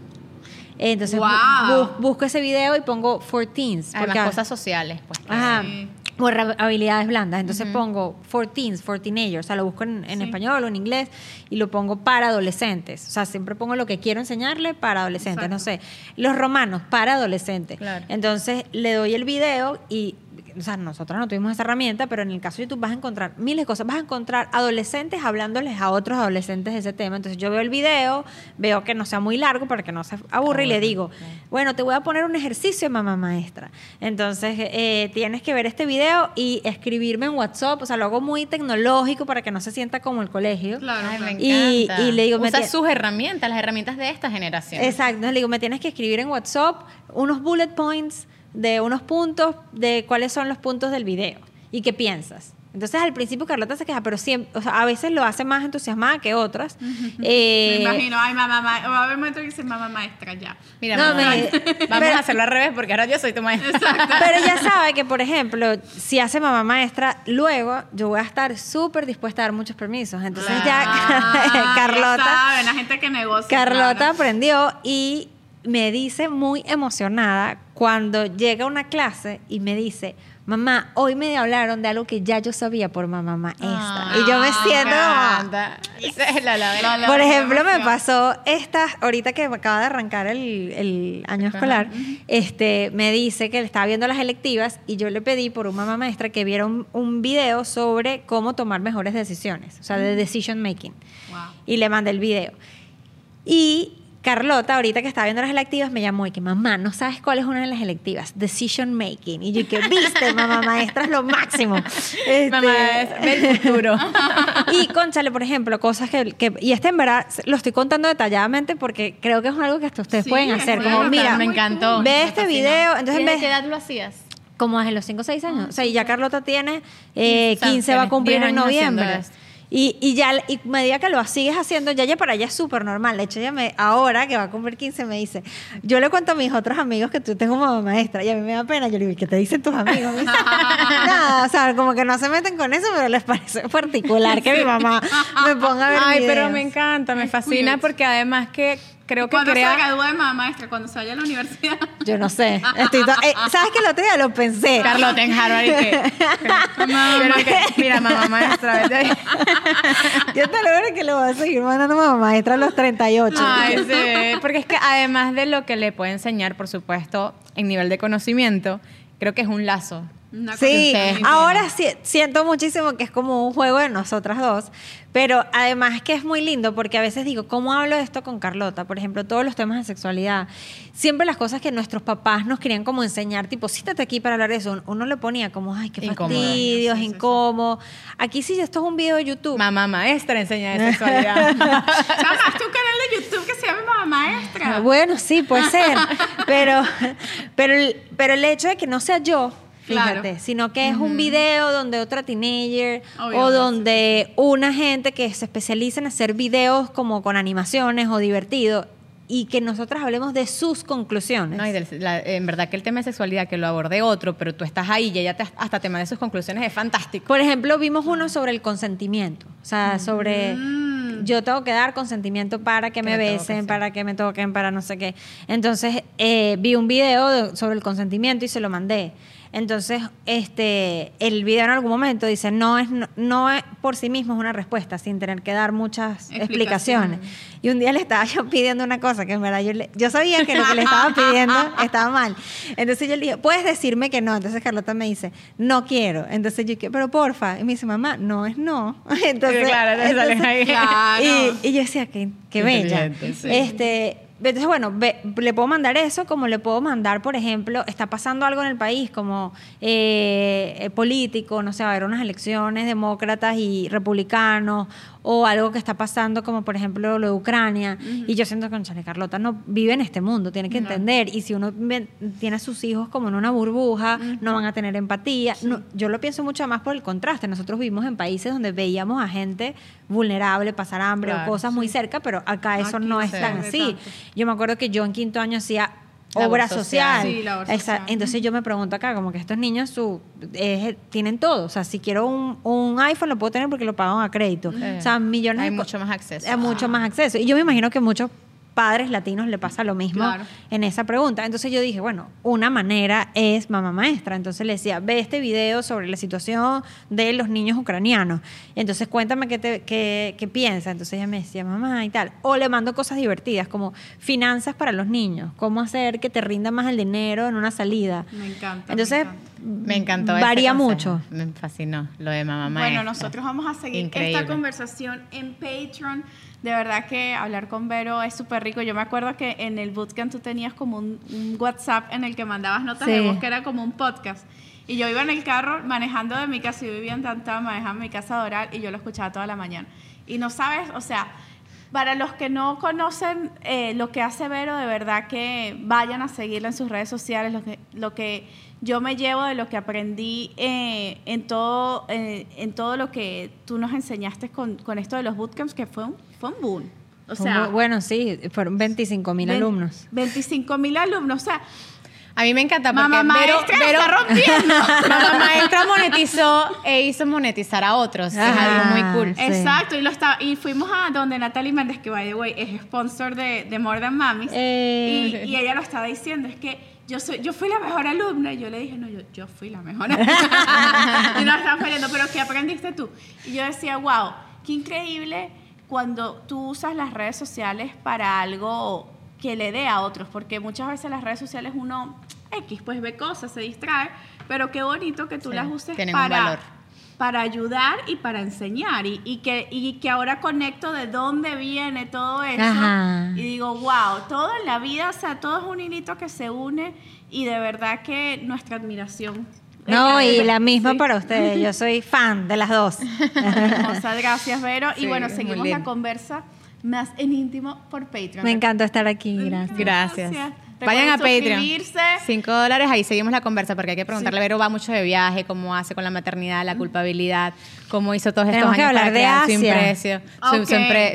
Entonces, bu- Wow. bu- busco ese video y pongo 14s. Además, porque- cosas sociales, pues. Ajá. Sí. O habilidades blandas. Entonces pongo 14s, 14agers. O sea, lo busco en, en Sí. español o en inglés y lo pongo para adolescentes. O sea, siempre pongo lo que quiero enseñarle para adolescentes. Exacto. No sé. Los romanos para adolescentes. Claro. Entonces le doy el video y. O sea, nosotros no tuvimos esa herramienta, pero en el caso de YouTube vas a encontrar miles de cosas. Vas a encontrar adolescentes hablándoles a otros adolescentes de ese tema. Entonces yo veo el video, veo que no sea muy largo para que no se aburre y le digo, bueno, te voy a poner un ejercicio, mamá maestra. Entonces, eh, tienes que ver este video y escribirme en WhatsApp. O sea, lo hago muy tecnológico para que no se sienta como el colegio. Claro, Ay, me claro. Y- encanta. y le digo, me Usa sus herramientas, las herramientas de esta generación. Exacto. Entonces le digo, me tienes que escribir en WhatsApp unos bullet points de unos puntos, de cuáles son los puntos del video y qué piensas. Entonces al principio Carlota se queja, pero siempre, o sea, a veces lo hace más entusiasmada que otras. Eh, Me imagino, ay, mamá, ma- va a haber un momento que dice mamá maestra ya. Mira, No, mamá, me- [LAUGHS] vamos pero- a hacerlo al revés porque ahora yo soy tu maestra. [LAUGHS] Pero ella sabe que, por ejemplo, si hace mamá maestra, luego yo voy a estar súper dispuesta a dar muchos permisos. Entonces Ah, ya [LAUGHS] Carlota... Ya saben, la gente que negocia. Carlota claro. aprendió y me dice muy emocionada cuando llega a una clase y me dice, mamá, hoy me hablaron de algo que ya yo sabía por mamá maestra. y yo me Ah, siento como... la. La- la- Por ejemplo, me pasó esta, ahorita que acaba de arrancar el, el año escolar, este, me dice que le estaba viendo las electivas y yo le pedí por un mamá maestra que viera un, un video sobre cómo tomar mejores decisiones, o sea, de decision making. Wow. Y le mandé el video. Y Carlota, ahorita que estaba viendo las electivas, me llamó y que mamá, no sabes cuál es una de las electivas, decision making. Y yo que viste, mamá maestra es lo máximo. Este, Mamá, es del futuro. [LAUGHS] y conchale, por ejemplo, cosas que, que- y este en verdad lo estoy contando detalladamente porque creo que es algo que hasta ustedes Sí, pueden hacer. Como, brutal, mira, me encantó. ve Me este fascinó. video, entonces en ¿Desde vez, qué edad lo hacías? como desde los 5 o 6 años. o sea, y ya Carlota tiene eh, O sea, 15, va a cumplir 10 en noviembre. Y, y ya, y medida que lo sigues haciendo, ya, ya para ella es súper normal. De hecho, ella me, ahora que va a cumplir 15, me dice, yo le cuento a mis otros amigos que tú tengo mamá maestra, y a mí me da pena. Yo le digo, ¿qué te dicen tus amigos? Dice, [LAUGHS] Nada, o sea, como que no se meten con eso, pero les parece particular que mi mamá me ponga a ver Ay, pero me encanta, me fascina porque además que creo que Cuando se crea... gradúe de mamá maestra, cuando se vaya a la universidad. [LAUGHS] Yo no sé. [LAUGHS] Estoy to- eh, ¿Sabes que el otro día lo pensé? Carlota en Harvard y que... [LAUGHS] Pero que- mira, mamá maestra, vete. Yo te lo juro que lo voy a seguir mandando mamá maestra a los 38. Ay, sí. Porque es que además de lo que le puede enseñar, por supuesto, en nivel de conocimiento, creo que es un lazo. Una Sí, ahora sí, siento muchísimo que es como un juego de nosotras dos, pero además que es muy lindo porque a veces digo, ¿cómo hablo de esto con Carlota? Por ejemplo, todos los temas de sexualidad. Siempre las cosas que nuestros papás nos querían como enseñar, tipo, siéntate aquí para hablar de eso, uno le ponía como, ay, qué Incómodo. fastidio, es Sí, sí, sí. incómodo. Aquí sí, esto es un video de YouTube. Mamá maestra enseña de sexualidad. [LAUGHS] Chama, haz tu canal de YouTube que se llama Mamá Maestra. Ah, Bueno, sí, puede ser. pero, pero, pero el hecho de que no sea yo, Claro. sino que es un video donde otra teenager Obvio, o donde una gente que se especializa en hacer videos como con animaciones o divertido y que nosotras hablemos de sus conclusiones. No, y del- la- en verdad que el tema de sexualidad que lo aborde otro, pero tú estás ahí y ella te- hasta te manda sus conclusiones, es fantástico. Por ejemplo, vimos uno sobre el consentimiento. O sea, sobre yo tengo que dar consentimiento para que Que me me toquen, besen, sí. para que me toquen, para no sé qué. Entonces, eh, vi un video de- sobre el consentimiento y se lo mandé. Entonces, este, el video en algún momento dice, no es, no, no es por sí mismo es una respuesta, sin tener que dar muchas explicaciones. Y un día le estaba yo [LAUGHS] pidiendo una cosa que en verdad yo, le- yo sabía que lo que le estaba pidiendo [LAUGHS] estaba mal. Entonces yo le dije, puedes decirme que no. Entonces Carlota me dice, no quiero. Entonces yo dije, pero porfa. Y me dice, mamá, no es no. [LAUGHS] Entonces, claro, salen ahí. Y, y yo decía, qué, qué bella. Sí. Este, entonces, bueno, ve- le puedo mandar eso, como le puedo mandar, por ejemplo, está pasando algo en el país, como eh, eh, político, no sé, va a haber unas elecciones demócratas y republicanos, o algo que está pasando, como por ejemplo lo de Ucrania. Y yo siento que Conchale Carlota no vive en este mundo, tiene que entender. Y si uno tiene a sus hijos como en una burbuja, no van a tener empatía. No, yo lo pienso mucho más por el contraste. Nosotros vivimos en países donde veíamos a gente vulnerable, pasar hambre Claro, o cosas muy cerca, pero acá eso Aquí no es tan así. tanto. Yo me acuerdo que yo en quinto año hacía Obra social. social. Sí, labor Esa- social. Entonces yo me pregunto acá, como que estos niños su, tienen todo. O sea, si quiero un, un iPhone lo puedo tener porque lo pagan a crédito. O sea, millones Hay mucho más acceso. hay mucho más acceso. Y yo me imagino que muchos padres latinos le pasa lo mismo Claro. en esa pregunta. Entonces yo dije, bueno, una manera es mamá maestra. Entonces le decía, ve este video sobre la situación de los niños ucranianos. Entonces cuéntame qué, te, qué, qué piensas. Entonces ella me decía, mamá y tal. O le mando cosas divertidas como finanzas para los niños. Cómo hacer que te rinda más el dinero en una salida. Me encanta. Entonces, me encanta. Me encantó. Varía mucho. Me fascinó lo de mamá maestra. Bueno, nosotros vamos a seguir Increíble. esta conversación en Patreon. De verdad que hablar con Vero es súper rico. Yo me acuerdo que en el bootcamp tú tenías como un, un WhatsApp en el que mandabas notas de voz que era como un podcast. Y yo iba en el carro manejando de mi casa, yo vivía en Tantá, manejando mi casa Doral y yo lo escuchaba toda la mañana. Y no sabes, o sea, para los que no conocen eh, lo que hace Vero, de verdad que vayan a seguirla en sus redes sociales, lo que, lo que yo me llevo de lo que aprendí eh, en, todo, eh, en todo lo que tú nos enseñaste con, con esto de los bootcamps, que fue un, fue un boom. O sea, bueno, sí, fueron 25 mil alumnos. 25 mil alumnos. O sea, A mí me encanta porque mamá Vero, maestra Vero- está rompiendo. [LAUGHS] mamá maestra monetizó e hizo monetizar a otros. es algo muy cool. Sí. Exacto, y, lo está, y fuimos a donde Natalie Méndez, que by the way es sponsor de, de More Than Mamis, Eh. y, y ella lo estaba diciendo, es que yo soy, yo fui la mejor alumna, y yo le dije, no, yo, yo fui la mejor alumna. [LAUGHS] y nos estaban fallando, pero ¿qué aprendiste tú? Y yo decía, wow, qué increíble cuando tú usas las redes sociales para algo que le dé a otros, porque muchas veces las redes sociales uno X, pues ve cosas, se distrae, pero qué bonito que tú Sí, las uses para para ayudar y para enseñar. Y, y que, y que ahora conecto de dónde viene todo eso. Ajá. Y digo, wow, todo en la vida, o sea, todo es un hilito que se une y de verdad que nuestra admiración. No, y la misma sí. para ustedes. Yo [LAUGHS] soy fan de las dos. Hermosa, gracias, Vero. Sí, y bueno, seguimos la conversa más en íntimo por Patreon. Me encantó estar aquí. Gracias. Gracias. Vayan a Patreon. suscribirse. 5 dólares, ahí seguimos la conversa porque hay que preguntarle. Vero va mucho de viaje, cómo hace con la maternidad, la culpabilidad, cómo hizo todos estos Tenemos que años para crear su imprecio, su, su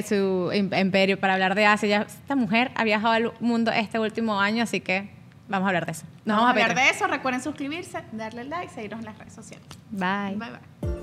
su im- imperio para hablar de Asia. Ya, esta mujer ha viajado al mundo este último año, así que vamos a hablar de eso. Nos Vamos a hablar Patreon. de eso. Recuerden suscribirse, darle like, seguirnos en las redes sociales. Bye. Bye bye.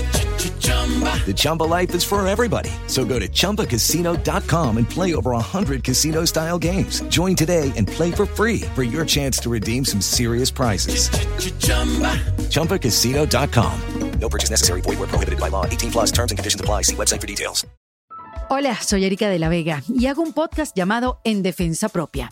The Chumba life is for everybody. So go to ChumbaCasino.com and play over 100 casino-style games. Join today and play for free for your chance to redeem some serious prizes. ChumbaCasino.com. No purchase necessary. Void where prohibited by law. 18 plus terms and conditions apply. See website for details. Hola, soy Erika de la Vega y hago un podcast llamado En Defensa Propia,